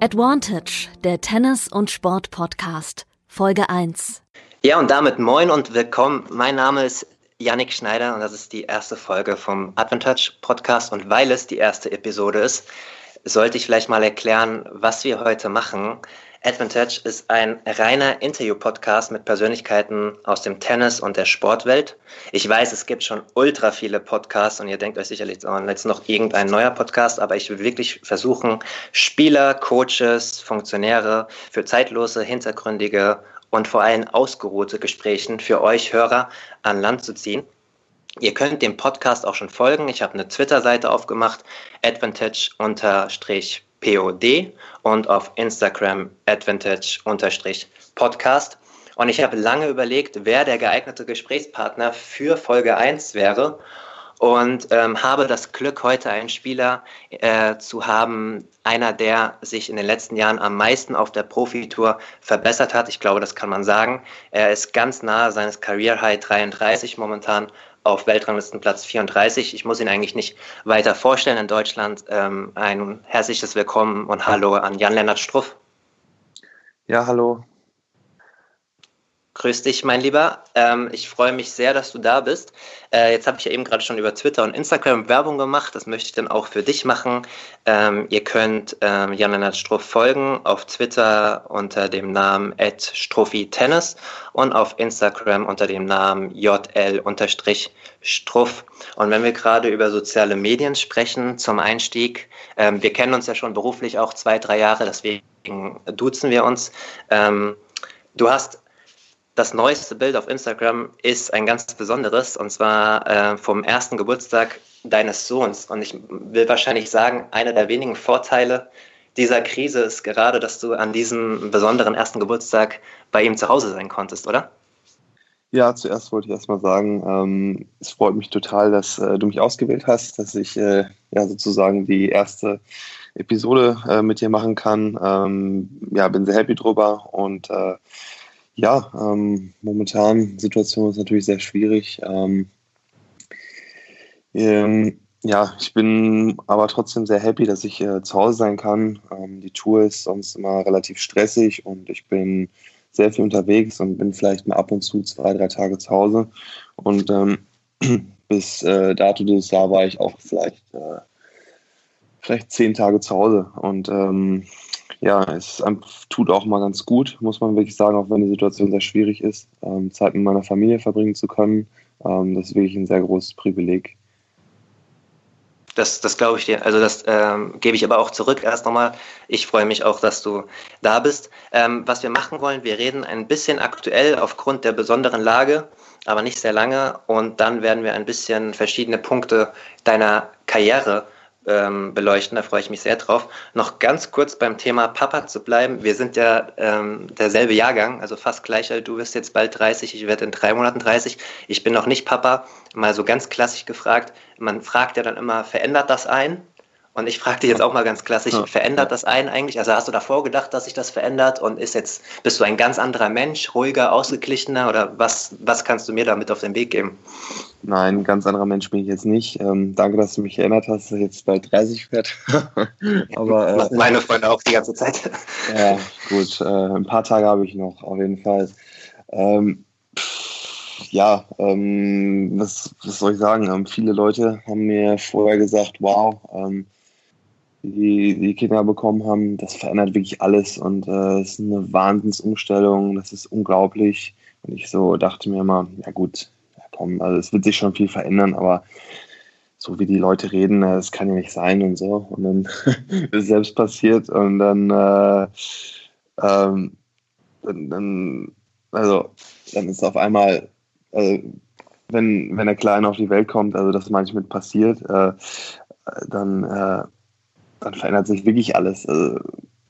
Advantage, der Tennis- und Sport-Podcast, Folge 1. Ja, und damit moin und willkommen. Mein Name ist Yannick Schneider und das ist die erste Folge vom Advantage Podcast. Und weil es die erste Episode ist, sollte ich vielleicht mal erklären, was wir heute machen. Advantage ist ein reiner Interview-Podcast mit Persönlichkeiten aus dem Tennis und der Sportwelt. Ich weiß, es gibt schon ultra viele Podcasts und ihr denkt euch sicherlich oh, jetzt noch irgendein neuer Podcast, aber ich will wirklich versuchen, Spieler, Coaches, Funktionäre für zeitlose, hintergründige und vor allem ausgeruhte Gesprächen für euch Hörer an Land zu ziehen. Ihr könnt dem Podcast auch schon folgen. Ich habe eine Twitter-Seite aufgemacht, advantage POD und auf Instagram advantage-podcast. Und ich habe lange überlegt, wer der geeignete Gesprächspartner für Folge 1 wäre und ähm, habe das Glück, heute einen Spieler äh, zu haben, einer, der sich in den letzten Jahren am meisten auf der Profitour verbessert hat. Ich glaube, das kann man sagen. Er ist ganz nahe seines Career High 33 momentan auf Weltranglistenplatz 34. Ich muss ihn eigentlich nicht weiter vorstellen in Deutschland. Ähm, ein herzliches Willkommen und Hallo an Jan-Lennart Struff. Ja, hallo. Grüß dich, mein Lieber. Ähm, ich freue mich sehr, dass du da bist. Äh, jetzt habe ich ja eben gerade schon über Twitter und Instagram Werbung gemacht. Das möchte ich dann auch für dich machen. Ähm, ihr könnt ähm, Jan-Lennart Struff folgen auf Twitter unter dem Namen @struffitennis und auf Instagram unter dem Namen jl-struff. Und wenn wir gerade über soziale Medien sprechen zum Einstieg, ähm, wir kennen uns ja schon beruflich auch zwei, drei Jahre, deswegen duzen wir uns. Ähm, du hast das neueste Bild auf Instagram ist ein ganz besonderes und zwar äh, vom ersten Geburtstag deines Sohns. Und ich will wahrscheinlich sagen, einer der wenigen Vorteile dieser Krise ist gerade, dass du an diesem besonderen ersten Geburtstag bei ihm zu Hause sein konntest, oder? Ja, zuerst wollte ich erstmal sagen, ähm, es freut mich total, dass äh, du mich ausgewählt hast, dass ich äh, ja sozusagen die erste Episode äh, mit dir machen kann. Ähm, ja, bin sehr happy drüber und äh, ja, ähm, momentan Situation ist natürlich sehr schwierig. Ähm, ähm, ja, ich bin aber trotzdem sehr happy, dass ich äh, zu Hause sein kann. Ähm, die Tour ist sonst immer relativ stressig und ich bin sehr viel unterwegs und bin vielleicht mal ab und zu zwei, drei Tage zu Hause. Und ähm, bis äh, dato dieses Jahr war ich auch vielleicht, äh, vielleicht zehn Tage zu Hause. Und ähm, ja, es tut auch mal ganz gut, muss man wirklich sagen, auch wenn die Situation sehr schwierig ist, ähm, Zeit mit meiner Familie verbringen zu können. Ähm, das ist wirklich ein sehr großes Privileg. Das, das glaube ich dir. Also das ähm, gebe ich aber auch zurück erst nochmal. Ich freue mich auch, dass du da bist. Ähm, was wir machen wollen, wir reden ein bisschen aktuell aufgrund der besonderen Lage, aber nicht sehr lange. Und dann werden wir ein bisschen verschiedene Punkte deiner Karriere ähm, beleuchten. Da freue ich mich sehr drauf. Noch ganz kurz beim Thema Papa zu bleiben. Wir sind ja ähm, derselbe Jahrgang, also fast gleich. Du wirst jetzt bald 30, ich werde in drei Monaten 30. Ich bin noch nicht Papa. Mal so ganz klassisch gefragt. Man fragt ja dann immer, verändert das ein? Und ich frage dich jetzt auch mal ganz klassisch, verändert das einen eigentlich? Also hast du davor gedacht, dass sich das verändert und ist jetzt, bist du ein ganz anderer Mensch, ruhiger, ausgeglichener oder was, was kannst du mir damit auf den Weg geben? Nein, ein ganz anderer Mensch bin ich jetzt nicht. Ähm, danke, dass du mich erinnert hast, dass ich jetzt bald 30 werde. Aber äh, meine Freunde auch die ganze Zeit. ja, gut, äh, ein paar Tage habe ich noch, auf jeden Fall. Ähm, ja, ähm, was, was soll ich sagen? Ähm, viele Leute haben mir vorher gesagt, wow, ähm, die, die Kinder bekommen haben, das verändert wirklich alles und äh, es ist eine Wahnsinnsumstellung, das ist unglaublich. Und ich so dachte mir immer, ja gut, ja komm, also es wird sich schon viel verändern, aber so wie die Leute reden, äh, das kann ja nicht sein und so. Und dann ist es selbst passiert und dann, äh, ähm, dann, dann, also dann ist auf einmal, also, wenn, wenn der Kleine auf die Welt kommt, also das manchmal passiert, äh, dann äh, dann verändert sich wirklich alles. Also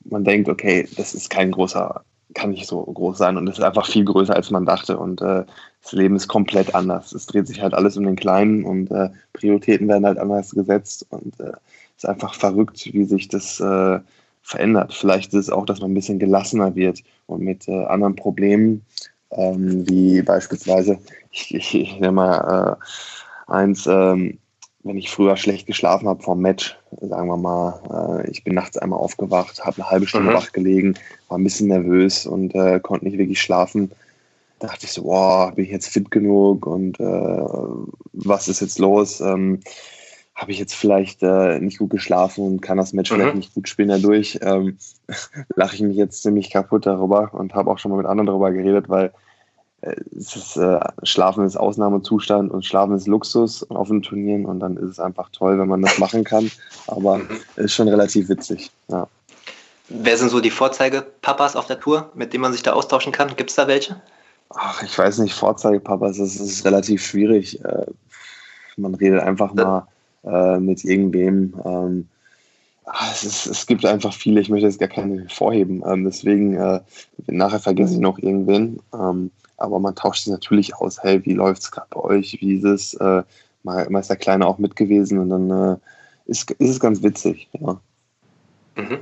man denkt, okay, das ist kein großer, kann nicht so groß sein und es ist einfach viel größer, als man dachte. Und äh, das Leben ist komplett anders. Es dreht sich halt alles um den Kleinen und äh, Prioritäten werden halt anders gesetzt und äh, es ist einfach verrückt, wie sich das äh, verändert. Vielleicht ist es auch, dass man ein bisschen gelassener wird und mit äh, anderen Problemen, ähm, wie beispielsweise, ich, ich, ich nehme mal äh, eins, ähm, wenn ich früher schlecht geschlafen habe vom Match, sagen wir mal, äh, ich bin nachts einmal aufgewacht, habe eine halbe Stunde mhm. wach gelegen, war ein bisschen nervös und äh, konnte nicht wirklich schlafen. dachte ich so, boah, bin ich jetzt fit genug und äh, was ist jetzt los? Ähm, habe ich jetzt vielleicht äh, nicht gut geschlafen und kann das Match mhm. vielleicht nicht gut spielen dadurch, ähm, lache ich mich jetzt ziemlich kaputt darüber und habe auch schon mal mit anderen darüber geredet, weil es ist, äh, Schlafen ist Ausnahmezustand und Schlafen ist Luxus auf den Turnieren und dann ist es einfach toll, wenn man das machen kann. Aber mhm. es ist schon relativ witzig. Ja. Wer sind so die Vorzeigepapas auf der Tour, mit denen man sich da austauschen kann? Gibt es da welche? Ach, ich weiß nicht, Vorzeigepapas, das ist relativ schwierig. Äh, man redet einfach mal äh, mit irgendwem. Ähm, ah, es, ist, es, gibt einfach viele, ich möchte jetzt gar keine vorheben. Ähm, deswegen, äh, nachher vergesse ich noch irgendwen. Ähm, aber man tauscht sich natürlich aus, hey, wie läuft es gerade bei euch? Wie ist es? Äh, mal, mal ist der Kleine auch mit gewesen und dann äh, ist, ist es ganz witzig, ja. Mhm.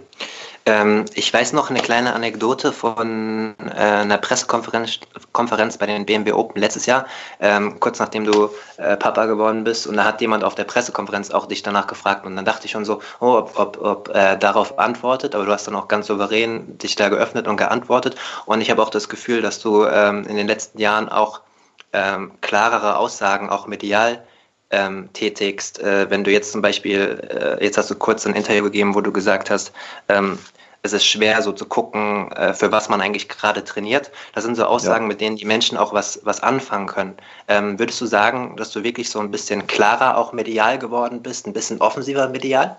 Ähm, ich weiß noch eine kleine Anekdote von äh, einer Pressekonferenz Konferenz bei den BMW Open letztes Jahr, ähm, kurz nachdem du äh, Papa geworden bist. Und da hat jemand auf der Pressekonferenz auch dich danach gefragt. Und dann dachte ich schon so, oh, ob, ob, ob äh, darauf antwortet. Aber du hast dann auch ganz souverän dich da geöffnet und geantwortet. Und ich habe auch das Gefühl, dass du ähm, in den letzten Jahren auch ähm, klarere Aussagen, auch medial, ähm, tätigst, äh, wenn du jetzt zum Beispiel, äh, jetzt hast du kurz ein Interview gegeben, wo du gesagt hast, ähm, es ist schwer so zu gucken, äh, für was man eigentlich gerade trainiert. Das sind so Aussagen, ja. mit denen die Menschen auch was, was anfangen können. Ähm, würdest du sagen, dass du wirklich so ein bisschen klarer auch medial geworden bist, ein bisschen offensiver medial?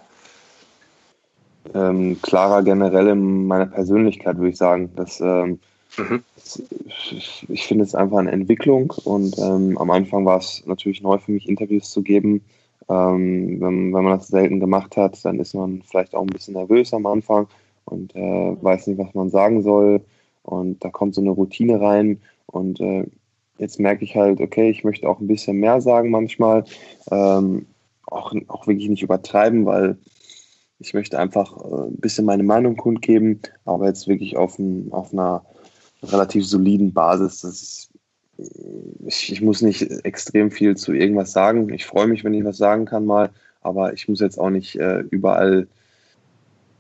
Ähm, klarer generell in meiner Persönlichkeit, würde ich sagen. Das, ähm, mhm. ich, finde es einfach eine Entwicklung und ähm, am Anfang war es natürlich neu für mich, Interviews zu geben. Ähm, wenn, wenn man das selten gemacht hat, dann ist man vielleicht auch ein bisschen nervös am Anfang und äh, weiß nicht, was man sagen soll. Und da kommt so eine Routine rein. Und äh, jetzt merke ich halt, okay, ich möchte auch ein bisschen mehr sagen manchmal. Ähm, auch, auch wirklich nicht übertreiben, weil ich möchte einfach äh, ein bisschen meine Meinung kundgeben, aber jetzt wirklich auf, ein, auf einer relativ soliden Basis. Das ich, ich muss nicht extrem viel zu irgendwas sagen. Ich freue mich, wenn ich was sagen kann mal, aber ich muss jetzt auch nicht äh, überall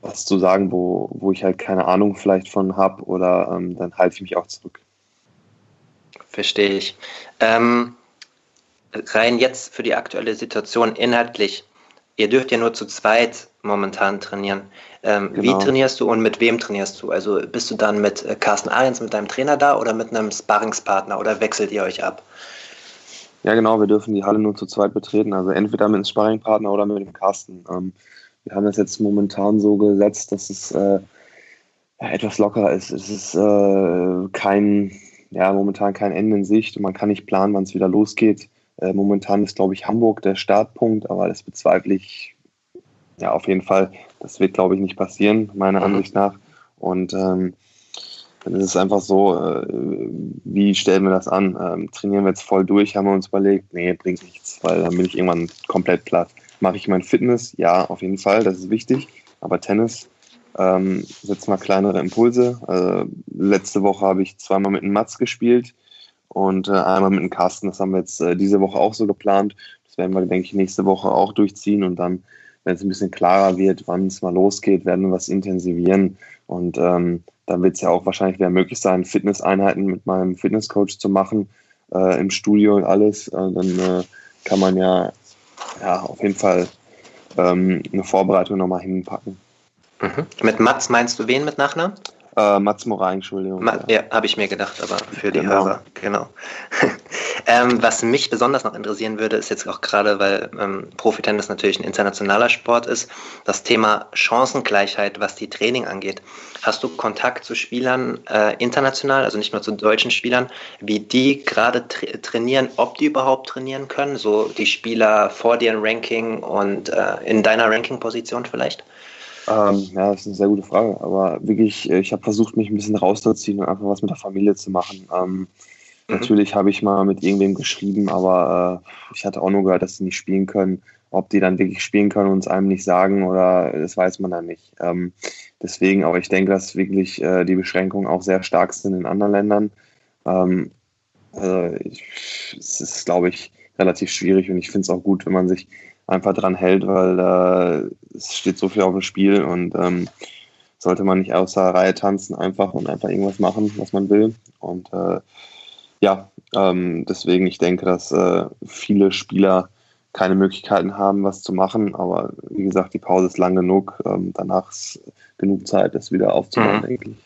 was zu sagen, wo, wo ich halt keine Ahnung vielleicht von habe oder ähm, dann halte ich mich auch zurück. Verstehe ich. Ähm, rein jetzt für die aktuelle Situation inhaltlich. Ihr dürft ja nur zu zweit momentan trainieren. Ähm, genau. Wie trainierst du und mit wem trainierst du? Also bist du dann mit äh, Carsten Ahrens, mit deinem Trainer da oder mit einem Sparringspartner oder wechselt ihr euch ab? Ja, genau, wir dürfen die Halle nur zu zweit betreten. Also entweder mit einem Sparringpartner oder mit dem Carsten. Ähm, wir haben das jetzt momentan so gesetzt, dass es äh, etwas lockerer ist. Es ist äh, kein, ja, momentan kein Ende in Sicht. Man kann nicht planen, wann es wieder losgeht. Äh, momentan ist, glaube ich, Hamburg der Startpunkt, aber das bezweifle ich ja auf jeden Fall. Das wird, glaube ich, nicht passieren, meiner mhm. Ansicht nach. Und ähm, dann ist es einfach so, äh, wie stellen wir das an? Ähm, trainieren wir jetzt voll durch, haben wir uns überlegt, nee, bringt nichts, weil dann bin ich irgendwann komplett platt. Mache ich mein Fitness? Ja, auf jeden Fall, das ist wichtig. Aber Tennis ähm, setzt mal kleinere Impulse. Äh, letzte Woche habe ich zweimal mit einem Mats gespielt und äh, einmal mit einem Carsten. Das haben wir jetzt äh, diese Woche auch so geplant. Das werden wir, denke ich, nächste Woche auch durchziehen und dann, wenn es ein bisschen klarer wird, wann es mal losgeht, werden wir was intensivieren. Und ähm, dann wird es ja auch wahrscheinlich wieder möglich sein, Fitnesseinheiten mit meinem Fitnesscoach zu machen äh, im Studio und alles. Äh, dann äh, kann man ja ja, auf jeden Fall ähm, eine Vorbereitung nochmal hinpacken. Mhm. Mit Mats meinst du wen mit Nachnamen? Äh, Mats Moray, Entschuldigung. Ma ja, habe ich mir gedacht, aber für die genau. Hörer, genau. ähm, was mich besonders noch interessieren würde, ist jetzt auch gerade, weil ähm, Profitennis natürlich ein internationaler Sport ist, das Thema Chancengleichheit, was die Training angeht. Hast du Kontakt zu Spielern äh, international, also nicht nur zu deutschen Spielern, wie die gerade tra trainieren, ob die überhaupt trainieren können? So die Spieler vor dir im Ranking und äh, in deiner Ranking-Position vielleicht? Ähm, ja, das ist eine sehr gute Frage. Aber wirklich, äh, ich habe versucht, mich ein bisschen rauszuziehen und einfach was mit der Familie zu machen. Ähm, mhm. Natürlich habe ich mal mit irgendwem geschrieben, aber äh, ich hatte auch nur gehört, dass sie nicht spielen können. Ob die dann wirklich spielen können und es einem nicht sagen oder das weiß man dann nicht. Ähm, deswegen, aber ich denke, dass wirklich äh, die Beschränkungen auch sehr stark sind in anderen Ländern. Ähm, also ich, es ist, glaube ich, relativ schwierig und ich finde es auch gut, wenn man sich einfach dran hält, weil äh, es steht so viel auf dem Spiel und ähm, sollte man nicht außer Reihe tanzen einfach und einfach irgendwas machen, was man will. Und äh, ja, ähm, deswegen, ich denke, dass äh, viele Spieler keine Möglichkeiten haben, was zu machen. Aber wie gesagt, die Pause ist lang genug. Ähm, danach ist genug Zeit, das wieder aufzubauen, mhm. denke ich.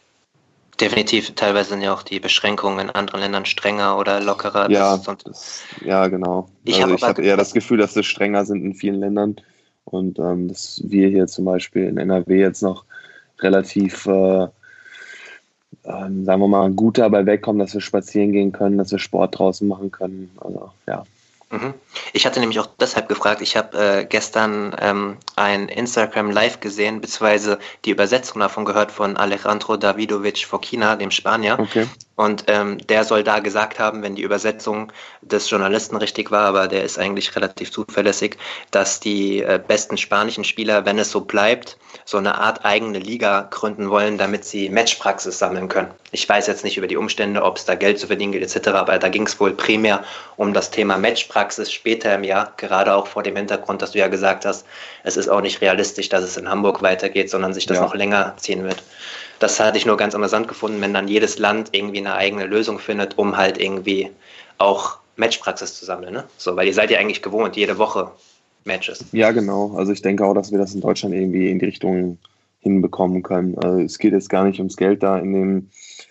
Definitiv, teilweise sind ja auch die Beschränkungen in anderen Ländern strenger oder lockerer. Ja, das, ja genau. Ich, also habe eher das Gefühl, dass sie strenger sind in vielen Ländern und ähm, dass wir hier zum Beispiel in NRW jetzt noch relativ, äh, äh, sagen wir mal, gut dabei wegkommen, dass wir spazieren gehen können, dass wir Sport draußen machen können. Also ja, Mhm. Ich hatte nämlich auch deshalb gefragt, ich habe äh, gestern ähm, ein Instagram Live gesehen, beziehungsweise die Übersetzung davon gehört von Alejandro Davidovic Fokina, dem Spanier. Okay. Und ähm, der soll da gesagt haben, wenn die Übersetzung des Journalisten richtig war, aber der ist eigentlich relativ zuverlässig, dass die äh, besten spanischen Spieler, wenn es so bleibt, so eine Art eigene Liga gründen wollen, damit sie Matchpraxis sammeln können. Ich weiß jetzt nicht über die Umstände, ob es da Geld zu verdienen gilt etc., aber da ging es wohl primär um das Thema Matchpraxis später im Jahr, gerade auch vor dem Hintergrund, dass du ja gesagt hast, es ist auch nicht realistisch, dass es in Hamburg weitergeht, sondern sich das ja. noch länger ziehen wird. Das hatte ich nur ganz amüsant gefunden, wenn dann jedes Land irgendwie eine eigene Lösung findet, um halt irgendwie auch Matchpraxis zu sammeln. Ne? So, weil ihr seid ja eigentlich gewohnt, jede Woche Matches. Ja, genau. Also ich denke auch, dass wir das in Deutschland irgendwie in die Richtung hinbekommen können. Also es geht jetzt gar nicht ums Geld da in dem,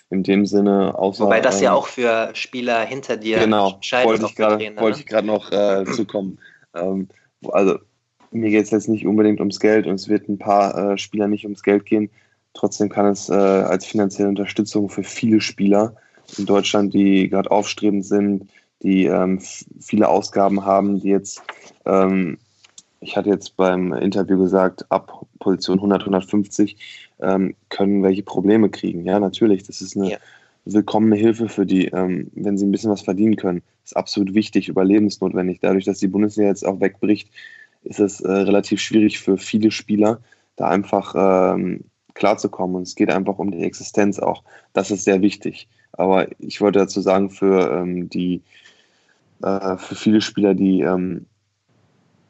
in dem Sinne. Außer, Wobei das ja ähm, auch für Spieler hinter dir genau, wollte ich gerade wollte ne? ich gerade noch äh, zukommen. Ähm, also mir geht es jetzt nicht unbedingt ums Geld und es wird ein paar äh, Spieler nicht ums Geld gehen. Trotzdem kann es äh, als finanzielle Unterstützung für viele Spieler in Deutschland, die gerade aufstrebend sind, die ähm, viele Ausgaben haben, die jetzt, ähm, ich hatte jetzt beim Interview gesagt, ab Position 100, 150 ähm, können welche Probleme kriegen. Ja, natürlich, das ist eine ja. willkommene Hilfe für die, ähm, wenn sie ein bisschen was verdienen können. Das ist absolut wichtig, überlebensnotwendig. Dadurch, dass die Bundesliga jetzt auch wegbricht, ist es äh, relativ schwierig für viele Spieler, da einfach ähm, klarzukommen. Und es geht einfach um die Existenz auch. Das ist sehr wichtig. Aber ich wollte dazu sagen, für ähm, die äh, für viele Spieler, die ähm,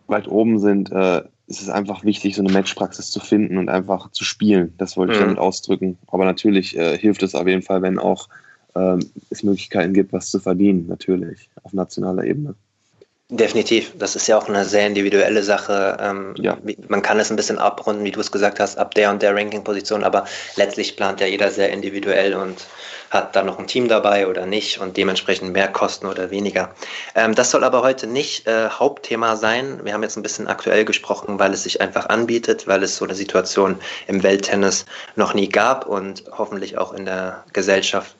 weit oben sind, äh, ist es einfach wichtig, so eine Matchpraxis zu finden und einfach zu spielen. Das wollte ich mhm. damit ausdrücken. Aber natürlich äh, hilft es auf jeden Fall, wenn auch ähm, es Möglichkeiten gibt, was zu verdienen, natürlich, auf nationaler Ebene. Definitiv. Das ist ja auch eine sehr individuelle Sache. Ähm, ja. Man kann es ein bisschen abrunden, wie du es gesagt hast, ab der und der Ranking-Position, aber letztlich plant ja jeder sehr individuell und hat da noch ein Team dabei oder nicht und dementsprechend mehr Kosten oder weniger. Ähm, das soll aber heute nicht äh, Hauptthema sein. Wir haben jetzt ein bisschen aktuell gesprochen, weil es sich einfach anbietet, weil es so eine Situation im Welttennis noch nie gab und hoffentlich auch in der Gesellschaft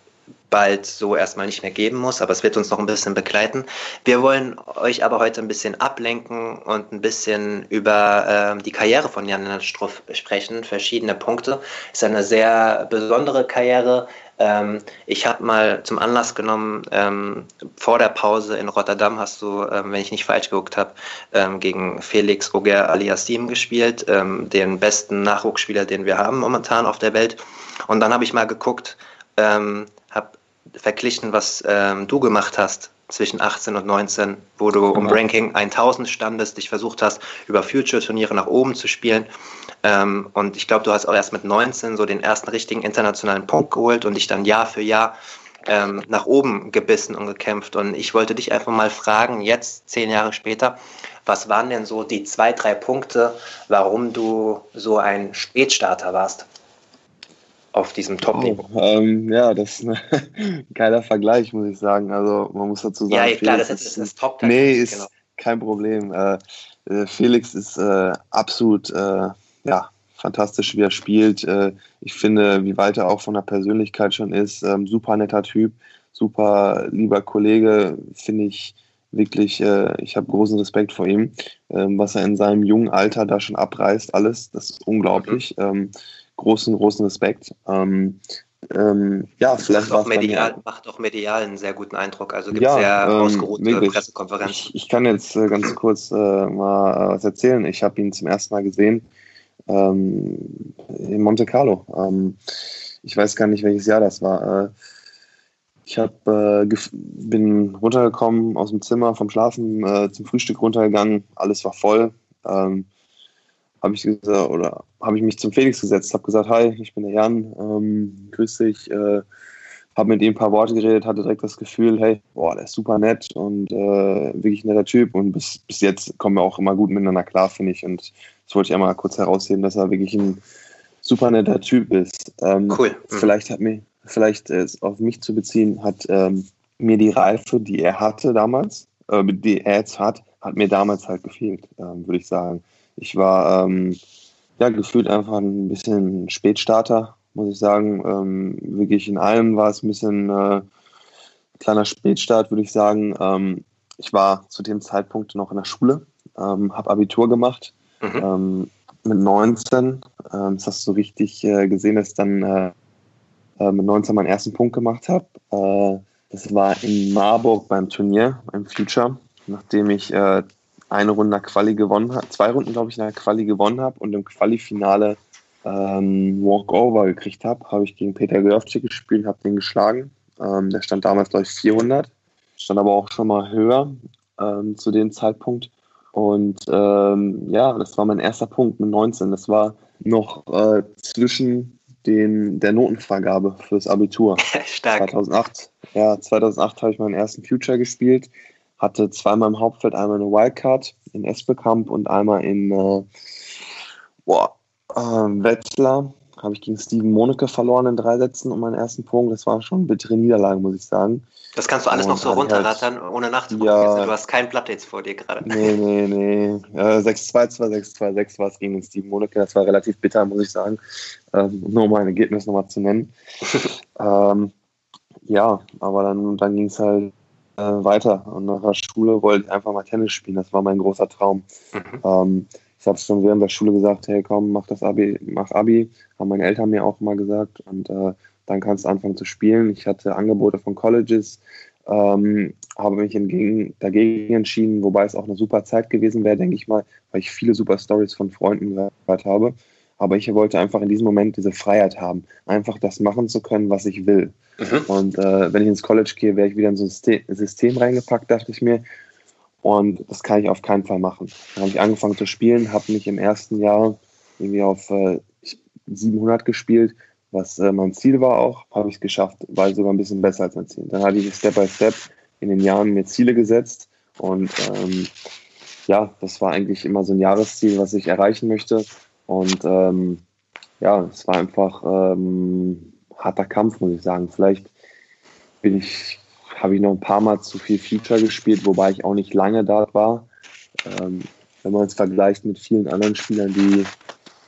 bald so erstmal nicht mehr geben muss, aber es wird uns noch ein bisschen begleiten. Wir wollen euch aber heute ein bisschen ablenken und ein bisschen über äh, die Karriere von Jan Struff sprechen, verschiedene Punkte. Ist eine sehr besondere Karriere. Ähm, ich habe mal zum Anlass genommen, ähm, vor der Pause in Rotterdam hast du, ähm, wenn ich nicht falsch geguckt habe, ähm, gegen Felix Auger Aliassim gespielt, ähm, den besten Nachwuchsspieler, den wir haben momentan auf der Welt. Und dann habe ich mal geguckt, ähm, habe verglichen, was ähm, du gemacht hast zwischen 18 und 19, wo du um Ranking 1000 standest, dich versucht hast, über Future-Turniere nach oben zu spielen. Ähm, und ich glaube, du hast auch erst mit 19 so den ersten richtigen internationalen Punkt geholt und dich dann Jahr für Jahr ähm, nach oben gebissen und gekämpft. Und ich wollte dich einfach mal fragen, jetzt zehn Jahre später, was waren denn so die zwei, drei Punkte, warum du so ein Spätstarter warst? Auf diesem Top-Niveau. Oh, ähm, ja, das ist ein geiler Vergleich, muss ich sagen. Also man muss dazu sagen, ja, klar, das ist, ist das top Nee, ist genau. kein Problem. Äh, äh, Felix ist äh, absolut äh, ja, fantastisch, wie er spielt. Äh, ich finde, wie weit er auch von der Persönlichkeit schon ist, ähm, super netter Typ, super lieber Kollege, finde ich wirklich, äh, ich habe großen Respekt vor ihm, ähm, was er in seinem jungen Alter da schon abreißt, alles, das ist unglaublich. Mhm. Großen, großen Respekt. Ähm, ähm, ja, vielleicht macht auch, medial, macht auch medial einen sehr guten Eindruck. Also gibt es ja, sehr ähm, ausgeruhte Pressekonferenzen. Ich, ich, kann jetzt äh, ganz kurz äh, mal äh, was erzählen. Ich habe ihn zum ersten Mal gesehen ähm, in Monte Carlo. Ähm, ich weiß gar nicht, welches Jahr das war. Äh, Ich hab, bin runtergekommen aus dem Zimmer vom Schlafen zum Frühstück runtergegangen. Alles war voll. Ähm, habe ich gesagt oder habe ich mich zum Felix gesetzt, habe gesagt, hi, ich bin der Jan, ähm, grüß dich. Äh, habe mit ihm ein paar Worte geredet, hatte direkt das Gefühl, hey, boah, der ist super nett und äh, wirklich netter Typ und bis, bis jetzt kommen wir auch immer gut miteinander klar, finde ich. Und das wollte ich einmal kurz herausheben, dass er wirklich ein super netter Typ ist. Ähm, cool. Mhm. Vielleicht hat mir, vielleicht äh, auf mich zu beziehen, hat ähm, mir die Reife, die er hatte damals, äh, die er jetzt hat, hat mir damals halt gefehlt, ähm, würde ich sagen. Ich war ähm, ja gefühlt einfach ein bisschen Spätstarter, muss ich sagen. Ähm, wirklich in allem war es ein bisschen äh, kleiner Spätstart, würde ich sagen. Ähm, ich war zu dem Zeitpunkt noch in der Schule, ähm, habe Abitur gemacht mhm. Ähm, mit 19. Ähm, das hast du richtig äh, gesehen, dass ich dann äh, äh mit 19 meinen ersten Punkt gemacht habe. Äh, das war in Marburg beim Turnier, im Future, nachdem ich äh, eine Runde Quali gewonnen habe, zwei Runden, glaube ich, der Quali gewonnen habe und im Quali-Finale ähm, Walkover gekriegt habe, habe ich gegen Peter Görfczyk gespielt, habe den geschlagen. Ähm, der stand damals, glaube ich, 400, stand aber auch schon mal höher ähm, zu dem Zeitpunkt. Und ähm, ja, das war mein erster Punkt mit 19. Das war noch äh, zwischen den, der Notenvergabe fürs Abitur. Stark. 2008. Ja, 2008 habe ich meinen ersten Future gespielt, hatte zweimal im Hauptfeld, einmal eine Wildcard in Esbekamp und einmal in äh, boah, ähm, Wetzlar habe ich gegen Steven Moneke verloren in drei Sätzen um meinen ersten Punkt. Das war schon eine bittere Niederlage, muss ich sagen. Das kannst du alles und noch so runterrattern, halt, ohne nachzugucken. Ja, du hast kein Blatt jetzt vor dir gerade. Nee, nee, nee. Ja, 6-2, 2-6, 2-6 war es gegen den Steven Moneke. Das war relativ bitter, muss ich sagen. Ähm, nur um ein Ergebnis nochmal zu nennen. ähm, ja, aber dann, dann ging es halt äh, weiter. Und nach der Schule wollte ich einfach mal Tennis spielen. Das war mein großer Traum. Mhm. Ähm, ich habe schon während der Schule gesagt, hey komm, mach das Abi, mach Abi. Haben meine Eltern mir auch mal gesagt. Und äh, dann kannst du anfangen zu spielen. Ich hatte Angebote von Colleges, ähm, habe mich entgegen, dagegen entschieden, wobei es auch eine super Zeit gewesen wäre, denke ich mal, weil ich viele super Stories von Freunden gehört habe. Aber ich wollte einfach in diesem Moment diese Freiheit haben, einfach das machen zu können, was ich will. Mhm. Und äh, wenn ich ins College gehe, wäre ich wieder in so ein System, System reingepackt, dachte ich mir. Und das kann ich auf keinen Fall machen. Dann habe ich angefangen zu spielen, habe mich im ersten Jahr irgendwie auf äh, 700 gespielt, was äh, mein Ziel war auch, habe ich es geschafft, war sogar ein bisschen besser als mein Ziel. Dann hatte ich Step by Step in den Jahren mir Ziele gesetzt und ähm, ja, das war eigentlich immer so ein Jahresziel, was ich erreichen möchte. Und ähm, ja, es war einfach ähm, harter Kampf, muss ich sagen. Vielleicht bin ich habe ich noch ein paar Mal zu viel Future gespielt, wobei ich auch nicht lange da war. Ähm, wenn man es vergleicht mit vielen anderen Spielern, die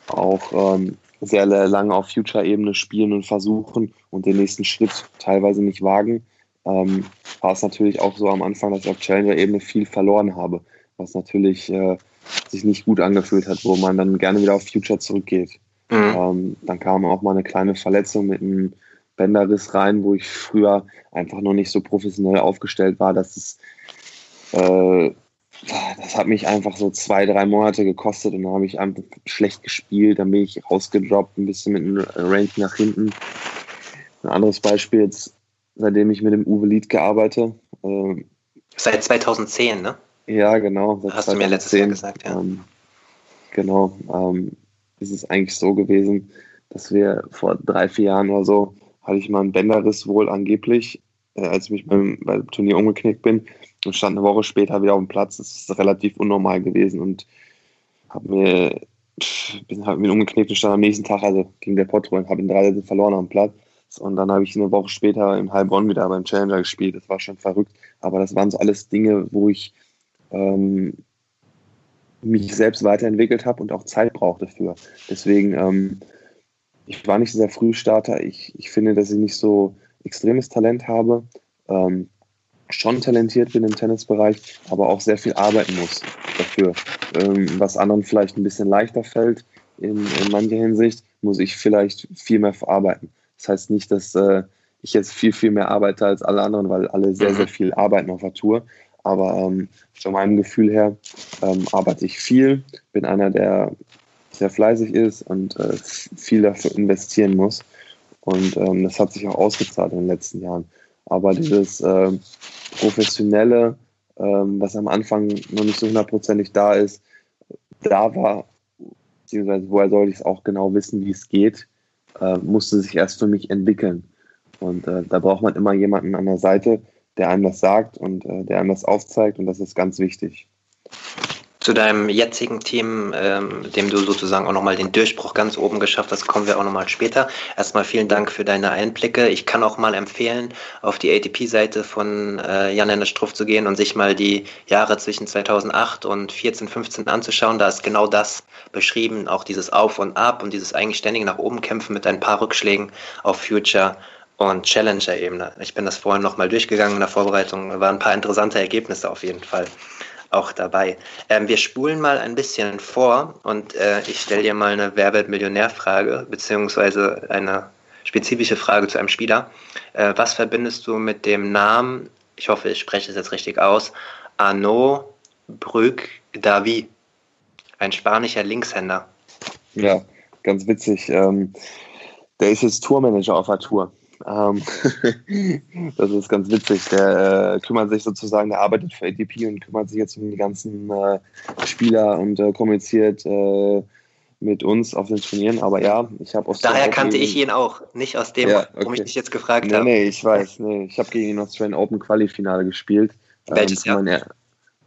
auch ähm, sehr lange auf Future-Ebene spielen und versuchen und den nächsten Schritt teilweise nicht wagen, ähm, war es natürlich auch so am Anfang, dass ich auf Challenger-Ebene viel verloren habe, was natürlich äh, sich nicht gut angefühlt hat, wo man dann gerne wieder auf Future zurückgeht. Mhm. Ähm, dann kam auch mal eine kleine Verletzung mit einem Bänderriss rein, wo ich früher einfach noch nicht so professionell aufgestellt war, dass es äh, das hat mich einfach so zwei, drei Monate gekostet und dann habe ich einfach schlecht gespielt, dann bin ich rausgedroppt, ein bisschen mit einem Rank nach hinten. Ein anderes Beispiel jetzt, seitdem ich mit dem Uwe Lied gearbeitet. Äh, Seit 2010, ne? Ja, genau. Hast 2010, du mir letztes Jahr gesagt, ja. Ähm, genau. Ähm, ist es eigentlich so gewesen, dass wir vor drei, vier Jahren oder so hatte ich mal einen Bänderriss wohl angeblich, äh, als ich mich beim, beim Turnier umgeknickt bin und stand eine Woche später wieder auf dem Platz. Das ist relativ unnormal gewesen und habe mir, bin halt mir umgeknickt und stand am nächsten Tag, also gegen der Potro und habe in drei Sätzen verloren am Platz. Und dann habe ich eine Woche später im Heilbronn wieder beim Challenger gespielt. Das war schon verrückt. Aber das waren so alles Dinge, wo ich ähm, mich selbst weiterentwickelt habe und auch Zeit brauchte für. Deswegen ähm, ich war nicht sehr Frühstarter. Ich, ich finde, dass ich nicht so extremes Talent habe. Ähm, schon talentiert bin im Tennisbereich, aber auch sehr viel arbeiten muss dafür. Ähm, was anderen vielleicht ein bisschen leichter fällt in, in mancher Hinsicht, muss ich vielleicht viel mehr verarbeiten. Das heißt nicht, dass äh, ich jetzt viel, viel mehr arbeite als alle anderen, weil alle sehr, sehr mhm. viel arbeiten auf der Tour. Aber ähm, von meinem Gefühl her ähm, arbeite ich viel, bin einer der sehr fleißig ist und äh, viel dafür investieren muss. Und ähm, das hat sich auch ausgezahlt in den letzten Jahren. Aber dieses äh, professionelle, äh, was am Anfang noch nicht so hundertprozentig da ist, da war, beziehungsweise woher sollte ich es auch genau wissen, wie es geht, äh, musste sich erst für mich entwickeln. Und äh, da braucht man immer jemanden an der Seite, der einem das sagt und äh, der einem das aufzeigt und das ist ganz wichtig. Zu deinem jetzigen Team, ähm, dem du sozusagen auch nochmal den Durchbruch ganz oben geschafft hast, kommen wir auch nochmal später. Erstmal vielen Dank für deine Einblicke. Ich kann auch mal empfehlen, auf die ATP-Seite von äh, Jan-Hennes Struff zu gehen und sich mal die Jahre zwischen 2008 und 14, 15 anzuschauen. Da ist genau das beschrieben, auch dieses Auf und Ab und dieses eigentlich ständige nach oben kämpfen mit ein paar Rückschlägen auf Future und Challenger-Ebene. Ich bin das vorhin nochmal durchgegangen in der Vorbereitung. Da waren ein paar interessante Ergebnisse auf jeden Fall auch dabei. Ähm, wir spulen mal ein bisschen vor und äh, ich stelle dir mal eine Wer Millionär-Frage, beziehungsweise eine spezifische Frage zu einem Spieler. Äh, was verbindest du mit dem Namen, ich hoffe, ich spreche es jetzt richtig aus, Arnaud Brück David, ein spanischer Linkshänder? Ja, ganz witzig. Ähm, der ist jetzt Tourmanager auf der Tour. Ähm, das ist ganz witzig. Der äh, kümmert sich sozusagen, der arbeitet für ATP und kümmert sich jetzt um die ganzen äh, Spieler und äh, kommuniziert äh, mit uns auf den Turnieren. Aber ja, ich habe aus Daher kannte ich ihn auch, nicht aus dem, ja, okay. warum ich dich jetzt gefragt nee, habe. Nee, ich weiß. Nee, ich habe gegen ihn Australian Open Quali-Finale gespielt. Welches ähm, Jahr?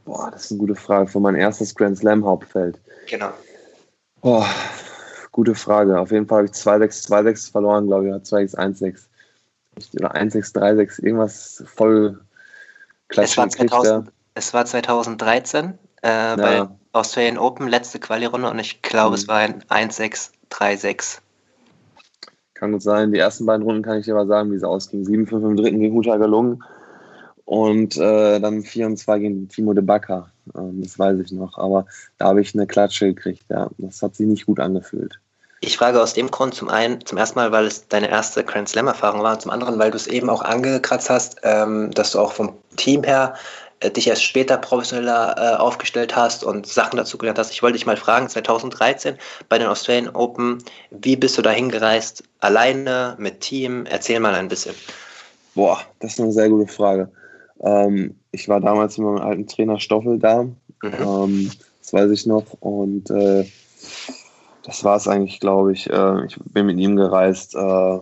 Boah, das ist eine gute Frage. Für mein erstes Grand Slam Hauptfeld. Genau. Boah, gute Frage. Auf jeden Fall habe ich 2-6, 2-6 verloren, glaube ich, 2-6, 1-6 oder 1636, irgendwas voll klassisch. Es war, es war 2013 äh, ja. bei Australian Open, letzte Quali-Runde und ich glaube, mhm. es war ein 1636. Kann gut sein. Die ersten beiden Runden kann ich dir aber sagen, wie es ausging. 7-5 im dritten gegen Uta gelungen und äh, dann 4 und 2 gegen Timo de Backer. Ähm, das weiß ich noch. Aber da habe ich eine Klatsche gekriegt. Ja, das hat sich nicht gut angefühlt. Ich frage aus dem Grund zum einen, zum ersten Mal, weil es deine erste Grand Slam-Erfahrung war, und zum anderen, weil du es eben auch angekratzt hast, ähm, dass du auch vom Team her äh, dich erst später professioneller äh, aufgestellt hast und Sachen dazu gelernt hast. Ich wollte dich mal fragen, 2013 bei den Australian Open, wie bist du da hingereist? Alleine, mit Team? Erzähl mal ein bisschen. Boah, das ist eine sehr gute Frage. Ähm, ich war damals mit meinem alten Trainer Stoffel da, mhm. ähm, das weiß ich noch, und äh, das war es eigentlich, glaube ich. Äh, ich bin mit ihm gereist. Äh,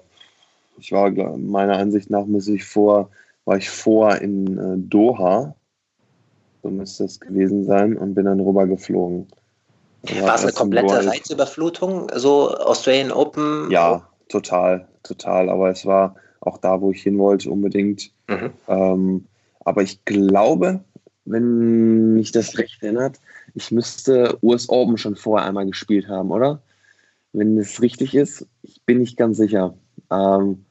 ich war meiner Ansicht nach muss ich vor, war ich vor in äh, Doha, so müsste es gewesen sein, und bin dann rüber geflogen. War es eine komplette Reizüberflutung, so Australian Open? Ja, total, total. Aber es war auch da, wo ich hin wollte, unbedingt. Mhm. Ähm, aber ich glaube, wenn mich das recht erinnert, ich müsste US Open schon vorher einmal gespielt haben, oder? Wenn es richtig ist, ich bin nicht ganz sicher. Ähm,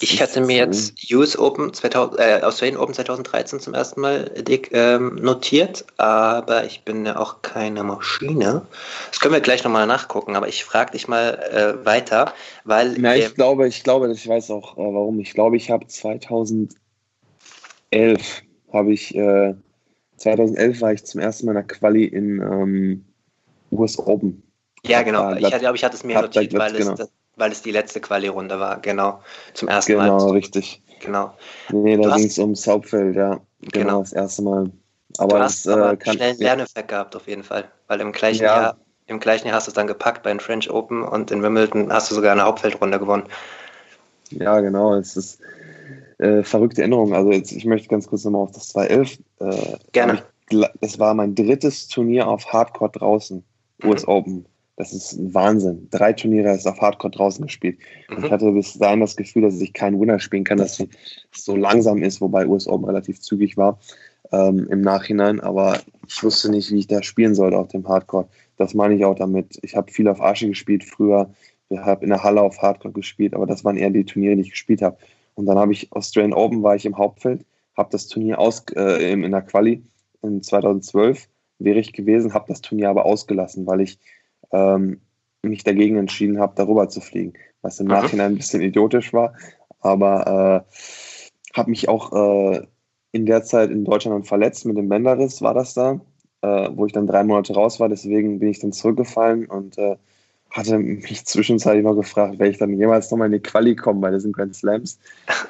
ich hatte mir jetzt US Open 2000, äh, Australian Open 2013 zum ersten Mal dick, ähm, notiert, aber ich bin ja auch keine Maschine. Das können wir gleich nochmal nachgucken, aber ich frage dich mal äh, weiter, weil. Na, ich glaube, ich glaube, ich weiß auch äh, warum. Ich glaube, ich habe 2011 habe ich äh, 2011 war ich zum ersten Mal in der Quali in ähm, US Open. Ja, genau. ich glaube, ich hatte es mir notiert, weil, genau. es, weil es die letzte Quali-Runde war. Genau. Zum ersten genau, Mal. Genau, richtig. Genau. Nee, da ging es ums Hauptfeld, ja. Genau, genau, das erste Mal. Aber du hast das, aber äh, kann, schnell einen Lerneffekt gehabt, auf jeden Fall. Weil im gleichen ja. Jahr im gleichen Jahr hast du es dann gepackt bei den French Open und in Wimbledon hast du sogar eine Hauptfeldrunde gewonnen. Ja, genau. Es ist äh, verrückte Erinnerung. Also jetzt, ich möchte ganz kurz nochmal auf das 211. Äh, Gerne. Es war mein drittes Turnier auf Hardcore draußen, mhm. US Open. Das ist ein Wahnsinn. Drei Turniere ist auf Hardcore draußen gespielt. Mhm. Ich hatte bis dahin das Gefühl, dass ich keinen Winner spielen kann, dass es so langsam ist, wobei US Open relativ zügig war ähm, im Nachhinein. Aber ich wusste nicht, wie ich da spielen sollte auf dem Hardcore. Das meine ich auch damit. Ich habe viel auf Asche gespielt früher. Ich habe in der Halle auf Hardcore gespielt, aber das waren eher die Turniere, die ich gespielt habe. Und dann habe ich Australian Open, war ich im Hauptfeld, habe das Turnier aus, äh, in der Quali in 2012 wäre ich gewesen, habe das Turnier aber ausgelassen, weil ich ähm, mich dagegen entschieden habe, darüber zu fliegen. Was im. Nachhinein ein bisschen idiotisch war, aber äh, habe mich auch äh, in der Zeit in Deutschland verletzt mit dem Bänderriss, war das da, äh, wo ich dann drei Monate raus war. Deswegen bin ich dann zurückgefallen und äh, hatte mich zwischenzeitlich mal gefragt, wäre ich dann jemals nochmal in die Quali kommen bei diesen Grand Slams.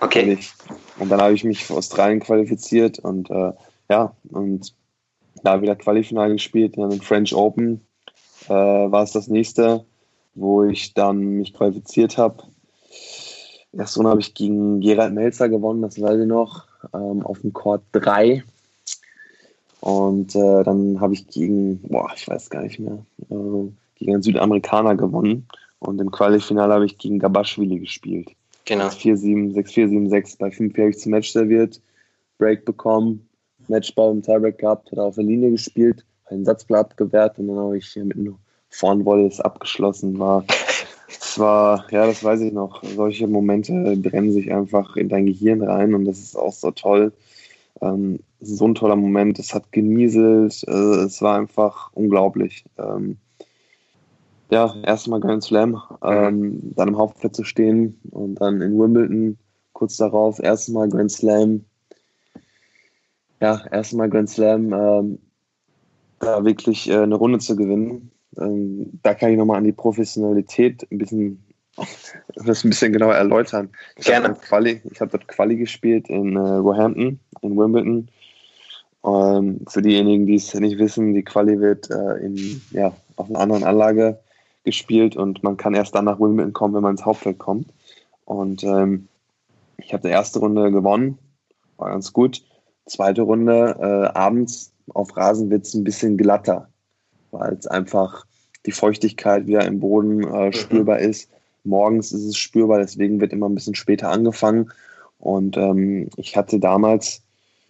Okay. Ich, und dann habe ich mich für Australien qualifiziert und äh, ja, und da wieder Qualifinale gespielt, dann im French Open äh, war es das nächste, wo ich dann mich qualifiziert habe. Runde habe ich gegen Gerald Melzer gewonnen, das weiß ich noch, ähm, auf dem Court 3. Und äh, dann habe ich gegen, boah, ich weiß gar nicht mehr, äh, gegen einen Südamerikaner gewonnen. Und im Qualifinale habe ich gegen Gabashvili gespielt. Genau. 4-7, 6-4, 7-6. Bei 5 habe ich zum Match serviert, Break bekommen, Matchball im Tiebreak gehabt, hat auf der Linie gespielt, einen Satzblatt abgewehrt und dann habe ich mit einem Vornwolle abgeschlossen. War, es war, ja, das weiß ich noch. Solche Momente brennen sich einfach in dein Gehirn rein und das ist auch so toll. Ähm, so ein toller Moment. Es hat genieselt. Äh, es war einfach unglaublich. Ähm, ja, erstmal Grand Slam, ähm, dann im Hauptfeld zu stehen und dann in Wimbledon kurz darauf erstmal Grand Slam. Ja, erstmal Grand Slam, ähm, da wirklich äh, eine Runde zu gewinnen. Ähm, da kann ich nochmal an die Professionalität ein bisschen das ein bisschen genauer erläutern. Ich habe dort, Quali, hab dort Quali gespielt in äh, Roehampton, in Wimbledon. Ähm, für diejenigen, die es nicht wissen, die Quali wird äh, in, ja, auf einer anderen Anlage gespielt und man kann erst dann nach Wimbledon kommen, wenn man ins Hauptfeld kommt. Und ähm, ich habe die erste Runde gewonnen, war ganz gut. Zweite Runde äh, abends auf Rasen wird es ein bisschen glatter, weil es einfach die Feuchtigkeit wieder im Boden äh, mhm. spürbar ist Morgens ist es spürbar, deswegen wird immer ein bisschen später angefangen. Und ähm, ich hatte damals